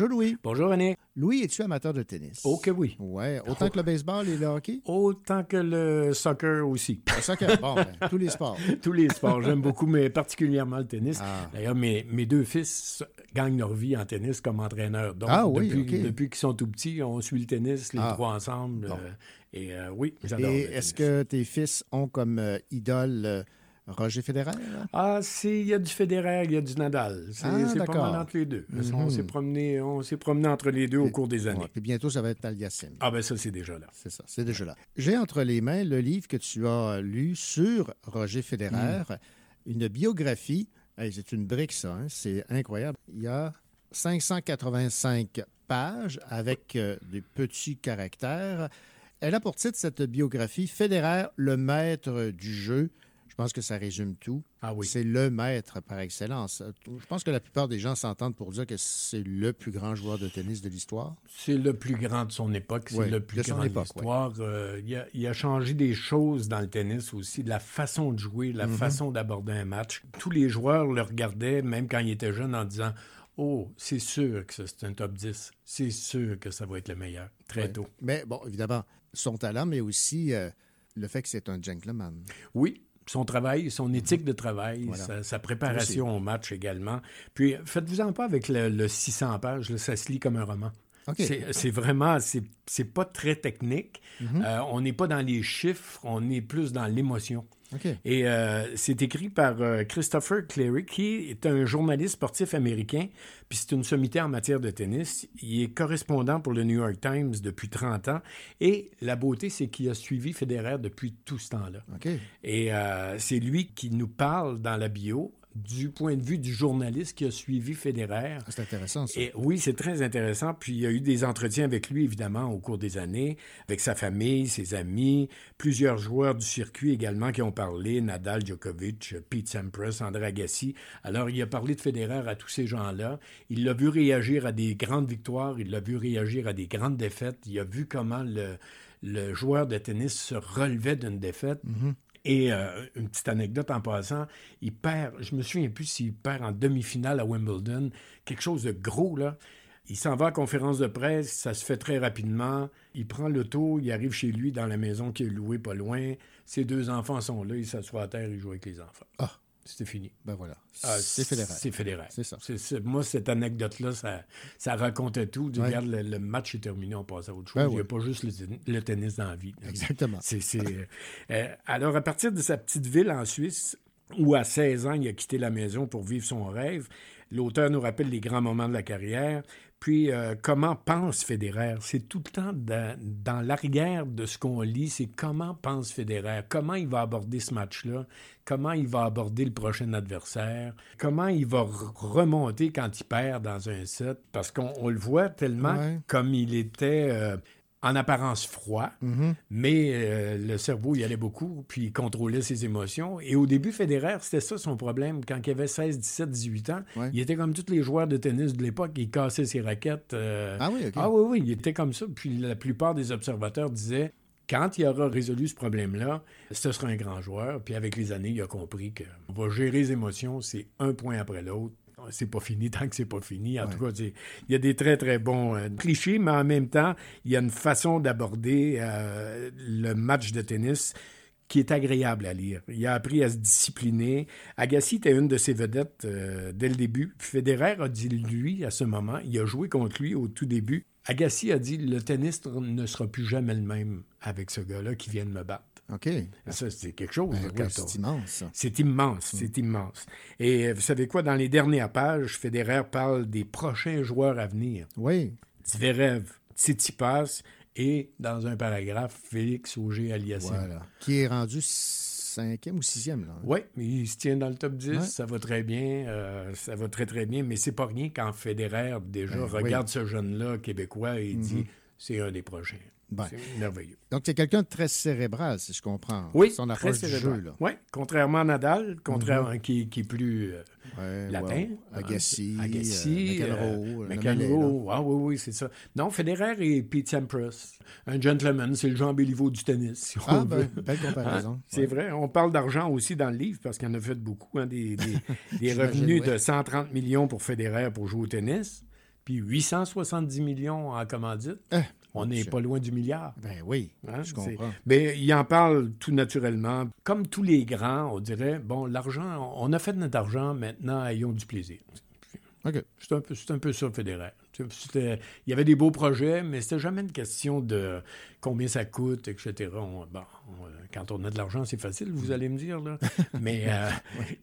Bonjour Louis. Bonjour René. Louis, es-tu amateur de tennis? Oh que oui. Ouais, autant que le baseball et le hockey? Autant que le soccer aussi. Le soccer, bon, ben, tous les sports. Tous les sports, j'aime beaucoup, mais particulièrement le tennis. Ah. D'ailleurs, mes, mes deux fils gagnent leur vie en tennis comme entraîneurs. Donc, Ah oui, depuis, depuis qu'ils sont tout petits, on suit le tennis, les Ah. trois ensemble. Bon. euh, et euh, oui, j'adore. Et est-ce que tes fils ont comme euh, idole Roger Federer? Ah, il y a du Federer, il y a du Nadal. C'est Ah, pas mal entre les deux. Mhm. On s'est promené, on promené entre les deux au cours des années. Ouais, puis bientôt, ça va être Taliesin. Ah ben ça, c'est déjà là. C'est ça, c'est déjà là. J'ai entre les mains le livre que tu as lu sur Roger Federer, Mm. une biographie. Hey, c'est une brique, ça, hein, c'est incroyable. Il y a 585 pages avec euh, des petits caractères. Elle a pour titre cette biographie Federer, le maître du jeu. Je pense que ça résume tout. Ah oui. C'est le maître par excellence. Je pense que la plupart des gens s'entendent pour dire que c'est le plus grand joueur de tennis de l'histoire. C'est le plus grand de son époque, c'est le plus de grand de l'histoire. Euh, il, a, il a changé des choses dans le tennis aussi, de la façon de jouer, de la Mhm. façon d'aborder un match. Tous les joueurs le regardaient, même quand il était jeune, en disant Oh, c'est sûr que c'est un top 10. C'est sûr que ça va être le meilleur, très tôt. Mais bon, évidemment, son talent, mais aussi euh, le fait que c'est un gentleman. Oui, son travail, son éthique de travail, Voilà. sa, sa préparation au match également. Puis faites-vous-en pas avec le, le 600 pages, là, ça se lit comme un roman. OK. C'est vraiment, c'est c'est pas très technique. Mhm. Euh, on n'est pas dans les chiffres, on est plus dans l'émotion. Et euh, c'est écrit par euh, Christopher Cleary, qui est un journaliste sportif américain, puis c'est une sommité en matière de tennis. Il est correspondant pour le New York Times depuis 30 ans. Et la beauté, c'est qu'il a suivi Federer depuis tout ce temps-là. Et euh, c'est lui qui nous parle dans la bio du point de vue du journaliste qui a suivi Federer. C'est intéressant, ça. Et oui, c'est très intéressant. Puis il y a eu des entretiens avec lui, évidemment, au cours des années, avec sa famille, ses amis, plusieurs joueurs du circuit également qui ont parlé, Nadal, Djokovic, Pete Sampras, André Agassi. Alors, il a parlé de Federer à tous ces gens-là. Il l'a vu réagir à des grandes victoires, il l'a vu réagir à des grandes défaites. Il a vu comment le, le joueur de tennis se relevait d'une défaite. Et euh, une petite anecdote en passant, il perd, je me souviens plus s'il perd en demi-finale à Wimbledon, quelque chose de gros, là. Il s'en va à conférence de presse, ça se fait très rapidement. Il prend l'auto, il arrive chez lui dans la maison qui est louée pas loin. Ses deux enfants sont là, il s'assoit à terre, il joue avec les enfants. Ah, c'était fini. Ben voilà. Ah, c'est fédéral. C'est fédéral. C'est ça. Moi, cette anecdote-là, ça, ça racontait tout. Ouais. Regarde, le, le match est terminé, on passe à autre chose. Ben Il n'y a pas juste le, ten- le tennis dans la vie. Exactement. C'est, c'est, euh, euh, alors, à partir de sa petite ville en Suisse, où à 16 ans, il a quitté la maison pour vivre son rêve, l'auteur nous rappelle les grands moments de la carrière. Puis, euh, comment pense Federer? C'est tout le temps dans, dans l'arrière de ce qu'on lit, c'est comment pense Federer, comment il va aborder ce match-là, comment il va aborder le prochain adversaire, comment il va remonter quand il perd dans un set, parce qu'on on le voit tellement Ouais. comme il était euh, en apparence froid, Mhm. mais euh, le cerveau y allait beaucoup, puis il contrôlait ses émotions. Et au début, Federer, c'était ça son problème. Quand il avait 16, 17, 18 ans, il était comme tous les joueurs de tennis de l'époque, il cassait ses raquettes. euh, Ah oui, OK. Ah oui, oui, il était comme ça. Puis la plupart des observateurs disaient, quand il aura résolu ce problème-là, ce sera un grand joueur. Puis avec les années, il a compris qu'on va gérer les émotions, c'est un point après l'autre. C'est pas fini tant que c'est pas fini. En tout cas, il y a des très, très bons euh, clichés, mais en même temps, il y a une façon d'aborder euh, le match de tennis qui est agréable à lire. Il a appris à se discipliner. Agassi était une de ses vedettes euh, dès le début. Federer a dit, lui, à ce moment, il a joué contre lui au tout début. Agassi a dit, le tennis ne sera plus jamais le même avec ce gars-là qui vient de me battre. OK. Ça, c'est quelque chose. Ben oui, c'est immense. Mm. C'est immense, c'est immense. Et euh, vous savez quoi, dans les dernières pages, Federer parle des prochains joueurs à venir. Oui. Zverev, Tsitsipas et, dans un paragraphe, Félix Auger-Aliassime. Voilà. Qui est rendu cinquième ou sixième, là. Oui, mais il se tient dans le top 10, Ouais. ça va très bien, euh, ça va très très bien, mais c'est pas rien quand Federer déjà Ben oui. regarde ce jeune-là québécois et dit Mhm. c'est un des prochains. Ben. C'est merveilleux. Donc, c'est quelqu'un de très cérébral, si je comprends. Oui, Son très approche du cérébral. jeu, là. Oui, contrairement à Nadal, contrairement Mhm. qui, qui est plus euh, Ouais, latin. ouais. hein, Agassi, Agassi, euh, euh, McEnroe, McEnroe, ah oui, oui, c'est ça. Non, Federer et Pete Sampras, un gentleman, c'est le Jean Béliveau du tennis, si on Ah, veut. ben, belle comparaison. Hein? C'est Ouais. vrai. On parle d'argent aussi dans le livre parce qu'il en a fait beaucoup, hein, des, des- des revenus ouais. de 130 millions pour Federer pour jouer au tennis, puis 870 millions en commandite. On n'est pas loin du milliard. Ben oui, Hein, je comprends. Mais il en parle tout naturellement. Comme tous les grands, on dirait, bon, l'argent, on a fait notre argent, maintenant, ayons du plaisir. OK. C'est un peu, un peu ça. C'était- Il y avait des beaux projets, mais c'était jamais une question de combien ça coûte, etc. On- bon, on- quand on a de l'argent, c'est facile, vous allez me dire. Là. Mais euh,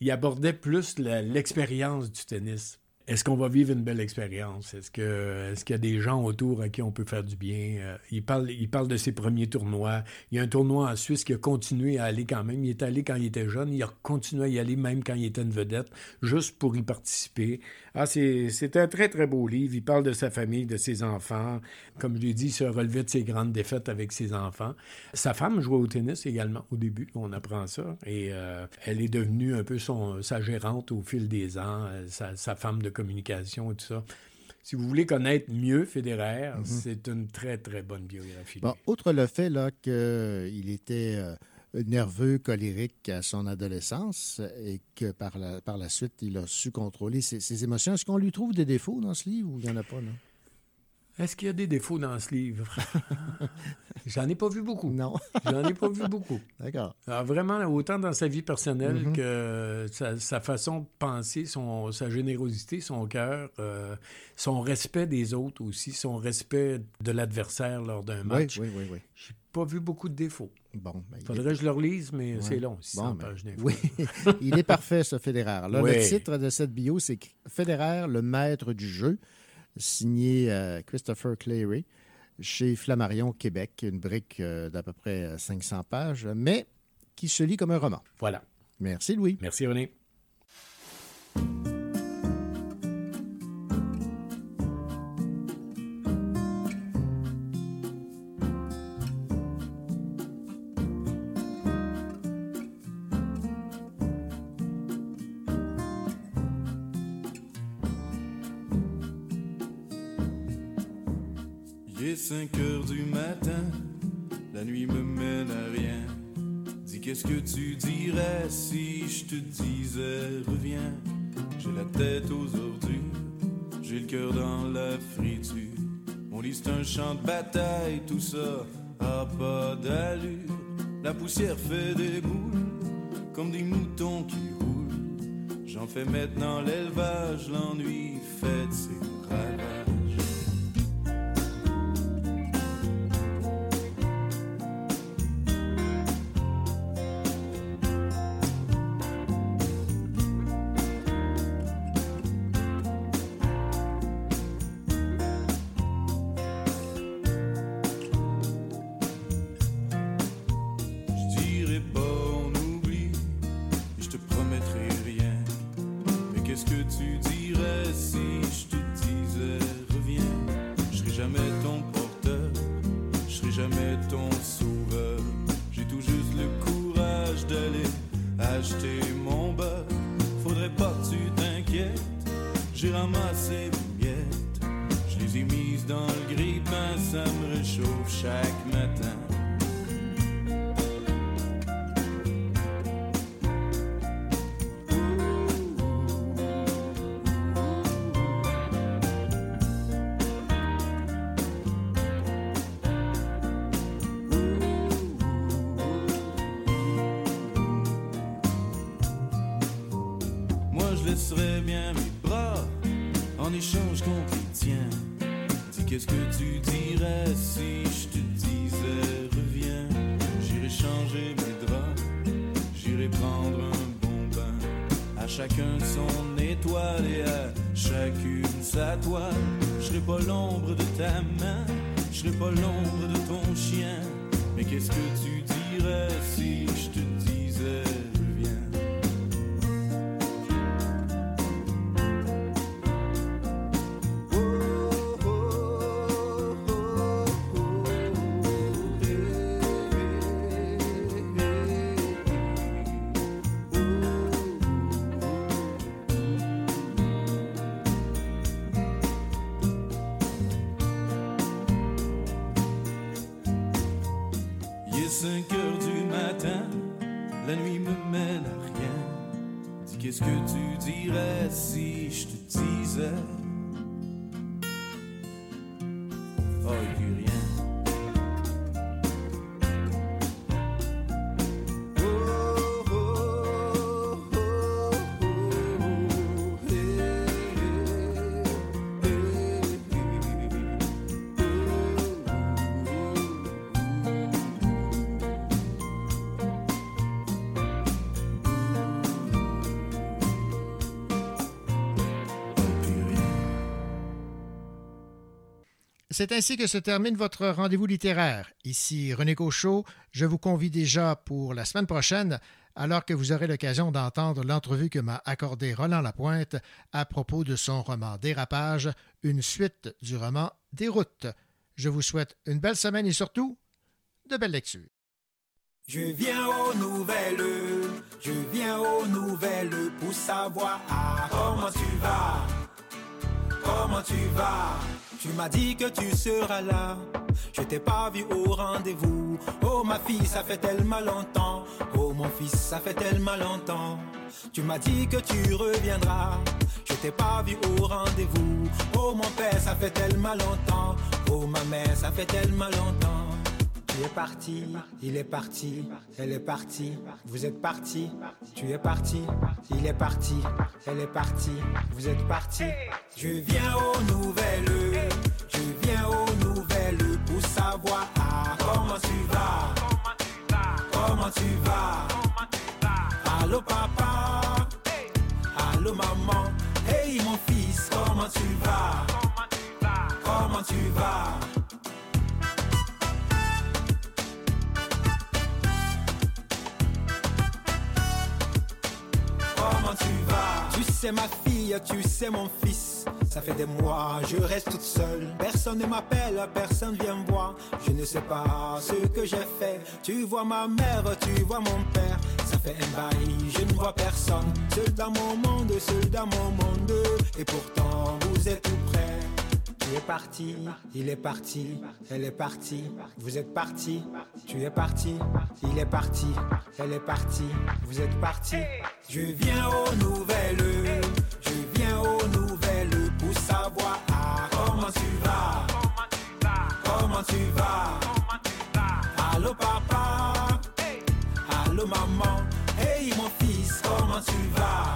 il abordait plus l'expérience du tennis. Est-ce qu'on va vivre une belle expérience? Est-ce qu'il y a des gens autour à qui on peut faire du bien? Euh, il, parle, il parle de ses premiers tournois. Il y a un tournoi en Suisse qui a continué à aller quand même. Il est allé quand il était jeune. Il a continué à y aller même quand il était une vedette, juste pour y participer. Ah, c'est un très, très beau livre. Il parle de sa famille, de ses enfants. Comme je l'ai dit, il se relevait de ses grandes défaites avec ses enfants. Sa femme jouait au tennis également au début. On apprend ça. Et euh, elle est devenue un peu son, sa gérante au fil des ans, euh, sa, sa femme de communication et tout ça. Si vous voulez connaître mieux Federer, Mhm. c'est une très, très bonne biographie. Bon, outre le fait là, qu'il était euh, nerveux, colérique à son adolescence et que par la, par la suite, il a su contrôler ses, ses émotions, est-ce qu'on lui trouve des défauts dans ce livre ou il n'y en a pas? Non? Est-ce qu'il y a des défauts dans ce livre? J'en ai pas vu beaucoup. Non. J'en ai pas vu beaucoup. D'accord. Alors, vraiment, autant dans sa vie personnelle Mhm. que sa, sa façon de penser, son, sa générosité, son cœur, euh, son respect des autres aussi, son respect de l'adversaire lors d'un match. oui, oui, oui. J'ai pas vu beaucoup de défauts. Bon, ben, il Faudrait que je le relise, mais Ouais. c'est long, 600 Bon, ben, pages. Oui, il est parfait, ce Federer. Là, Oui. Le titre de cette bio, c'est Federer, le maître du jeu, signé euh, Christopher Clary chez Flammarion, Québec. Une brique euh, d'à peu près euh, 500 pages, mais qui se lit comme un roman. Voilà. Merci, Louis. Merci, René. 5 heures du matin, la nuit me mène à rien. Dis qu'est-ce que tu dirais si je te disais reviens? J'ai la tête aux ordures, j'ai le cœur dans la friture. Mon lit c'est un champ de bataille, tout ça a pas d'allure. La poussière fait des boules, comme des moutons qui roulent. J'en fais maintenant l'élevage, l'ennui fait ses ravages. Chacun son étoile et à chacune sa toile. Je serai pas l'ombre de ta main, je serai pas l'ombre de ton chien. Mais qu'est-ce que tu dirais si je te C'est ainsi que se termine votre rendez-vous littéraire. Ici René Cochot. Je vous convie déjà pour la semaine prochaine, alors que vous aurez l'occasion d'entendre l'entrevue que m'a accordée Roland Lapointe à propos de son roman Dérapage, une suite du roman Déroute. Je vous souhaite une belle semaine et surtout de belles lectures. Je viens aux nouvelles, pour savoir comment tu vas. Tu m'as dit que tu seras là, je t'ai pas vu au rendez-vous. Oh ma fille, ça fait tellement longtemps, oh mon fils, ça fait tellement longtemps. Tu m'as dit que tu reviendras, je t'ai pas vu au rendez-vous. Oh mon père, ça fait tellement longtemps, oh ma mère, ça fait tellement longtemps. Tu es parti, il est parti, elle est partie, vous êtes parti, tu es parti, il est parti, elle est partie, vous êtes parti. Je viens aux nouvelles, je viens aux nouvelles pour savoir ah, comment tu vas, comment tu vas? Allô papa, allô maman, hey mon fils, comment tu vas, comment tu vas? Tu sais ma fille, tu sais mon fils. Ça fait des mois, je reste toute seule. Personne ne m'appelle, personne vient voir. Je ne sais pas ce que j'ai fait. Tu vois ma mère, tu vois mon père. Ça fait un bail, je ne vois personne. Seul dans mon monde, seul dans mon monde. Et pourtant, vous êtes tout près. Tu es parti, il est parti, elle est partie, vous êtes parti, tu es parti, il est parti, elle est partie, vous êtes parti. Je viens aux nouvelles, je viens aux nouvelles pour savoir ah, comment tu vas, comment tu vas? Allô papa, allô maman, hey mon fils, comment tu vas,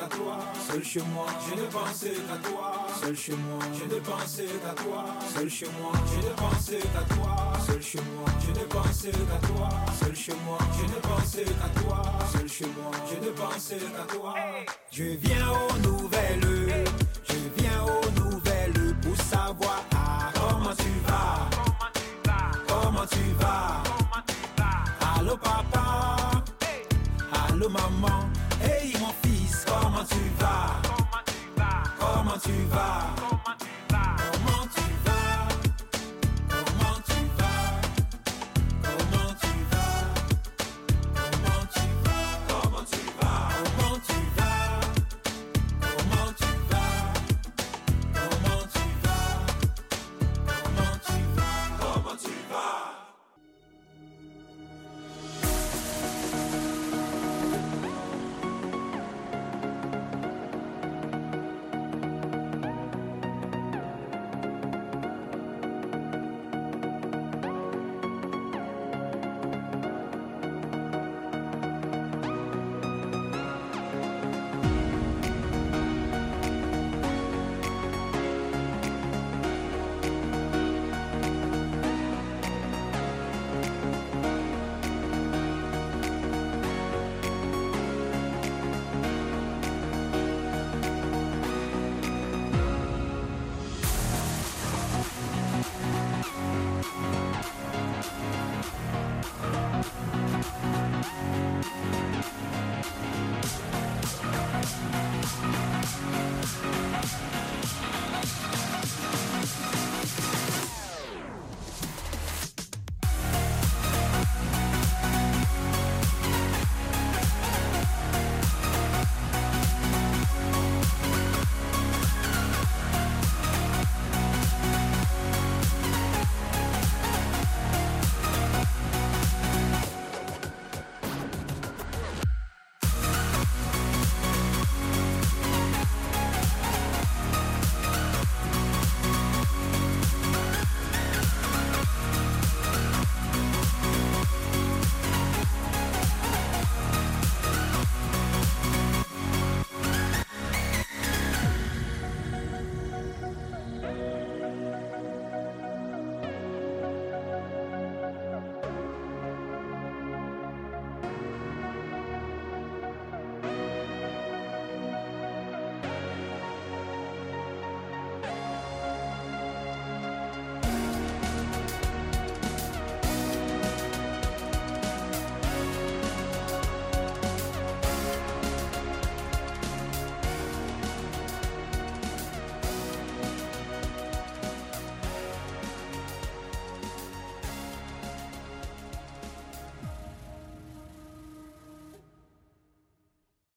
qu'à toi. Seul chez moi, je ne pensais qu'à toi. Seul chez moi, je ne pensais qu'à toi. Seul chez moi, je ne pensais qu'à toi. Seul chez moi, je ne pensais qu'à toi. Seul chez moi, je ne pensais qu'à toi. Seul chez moi, je ne pensais qu'à toi. Je viens aux nouvelles, je viens aux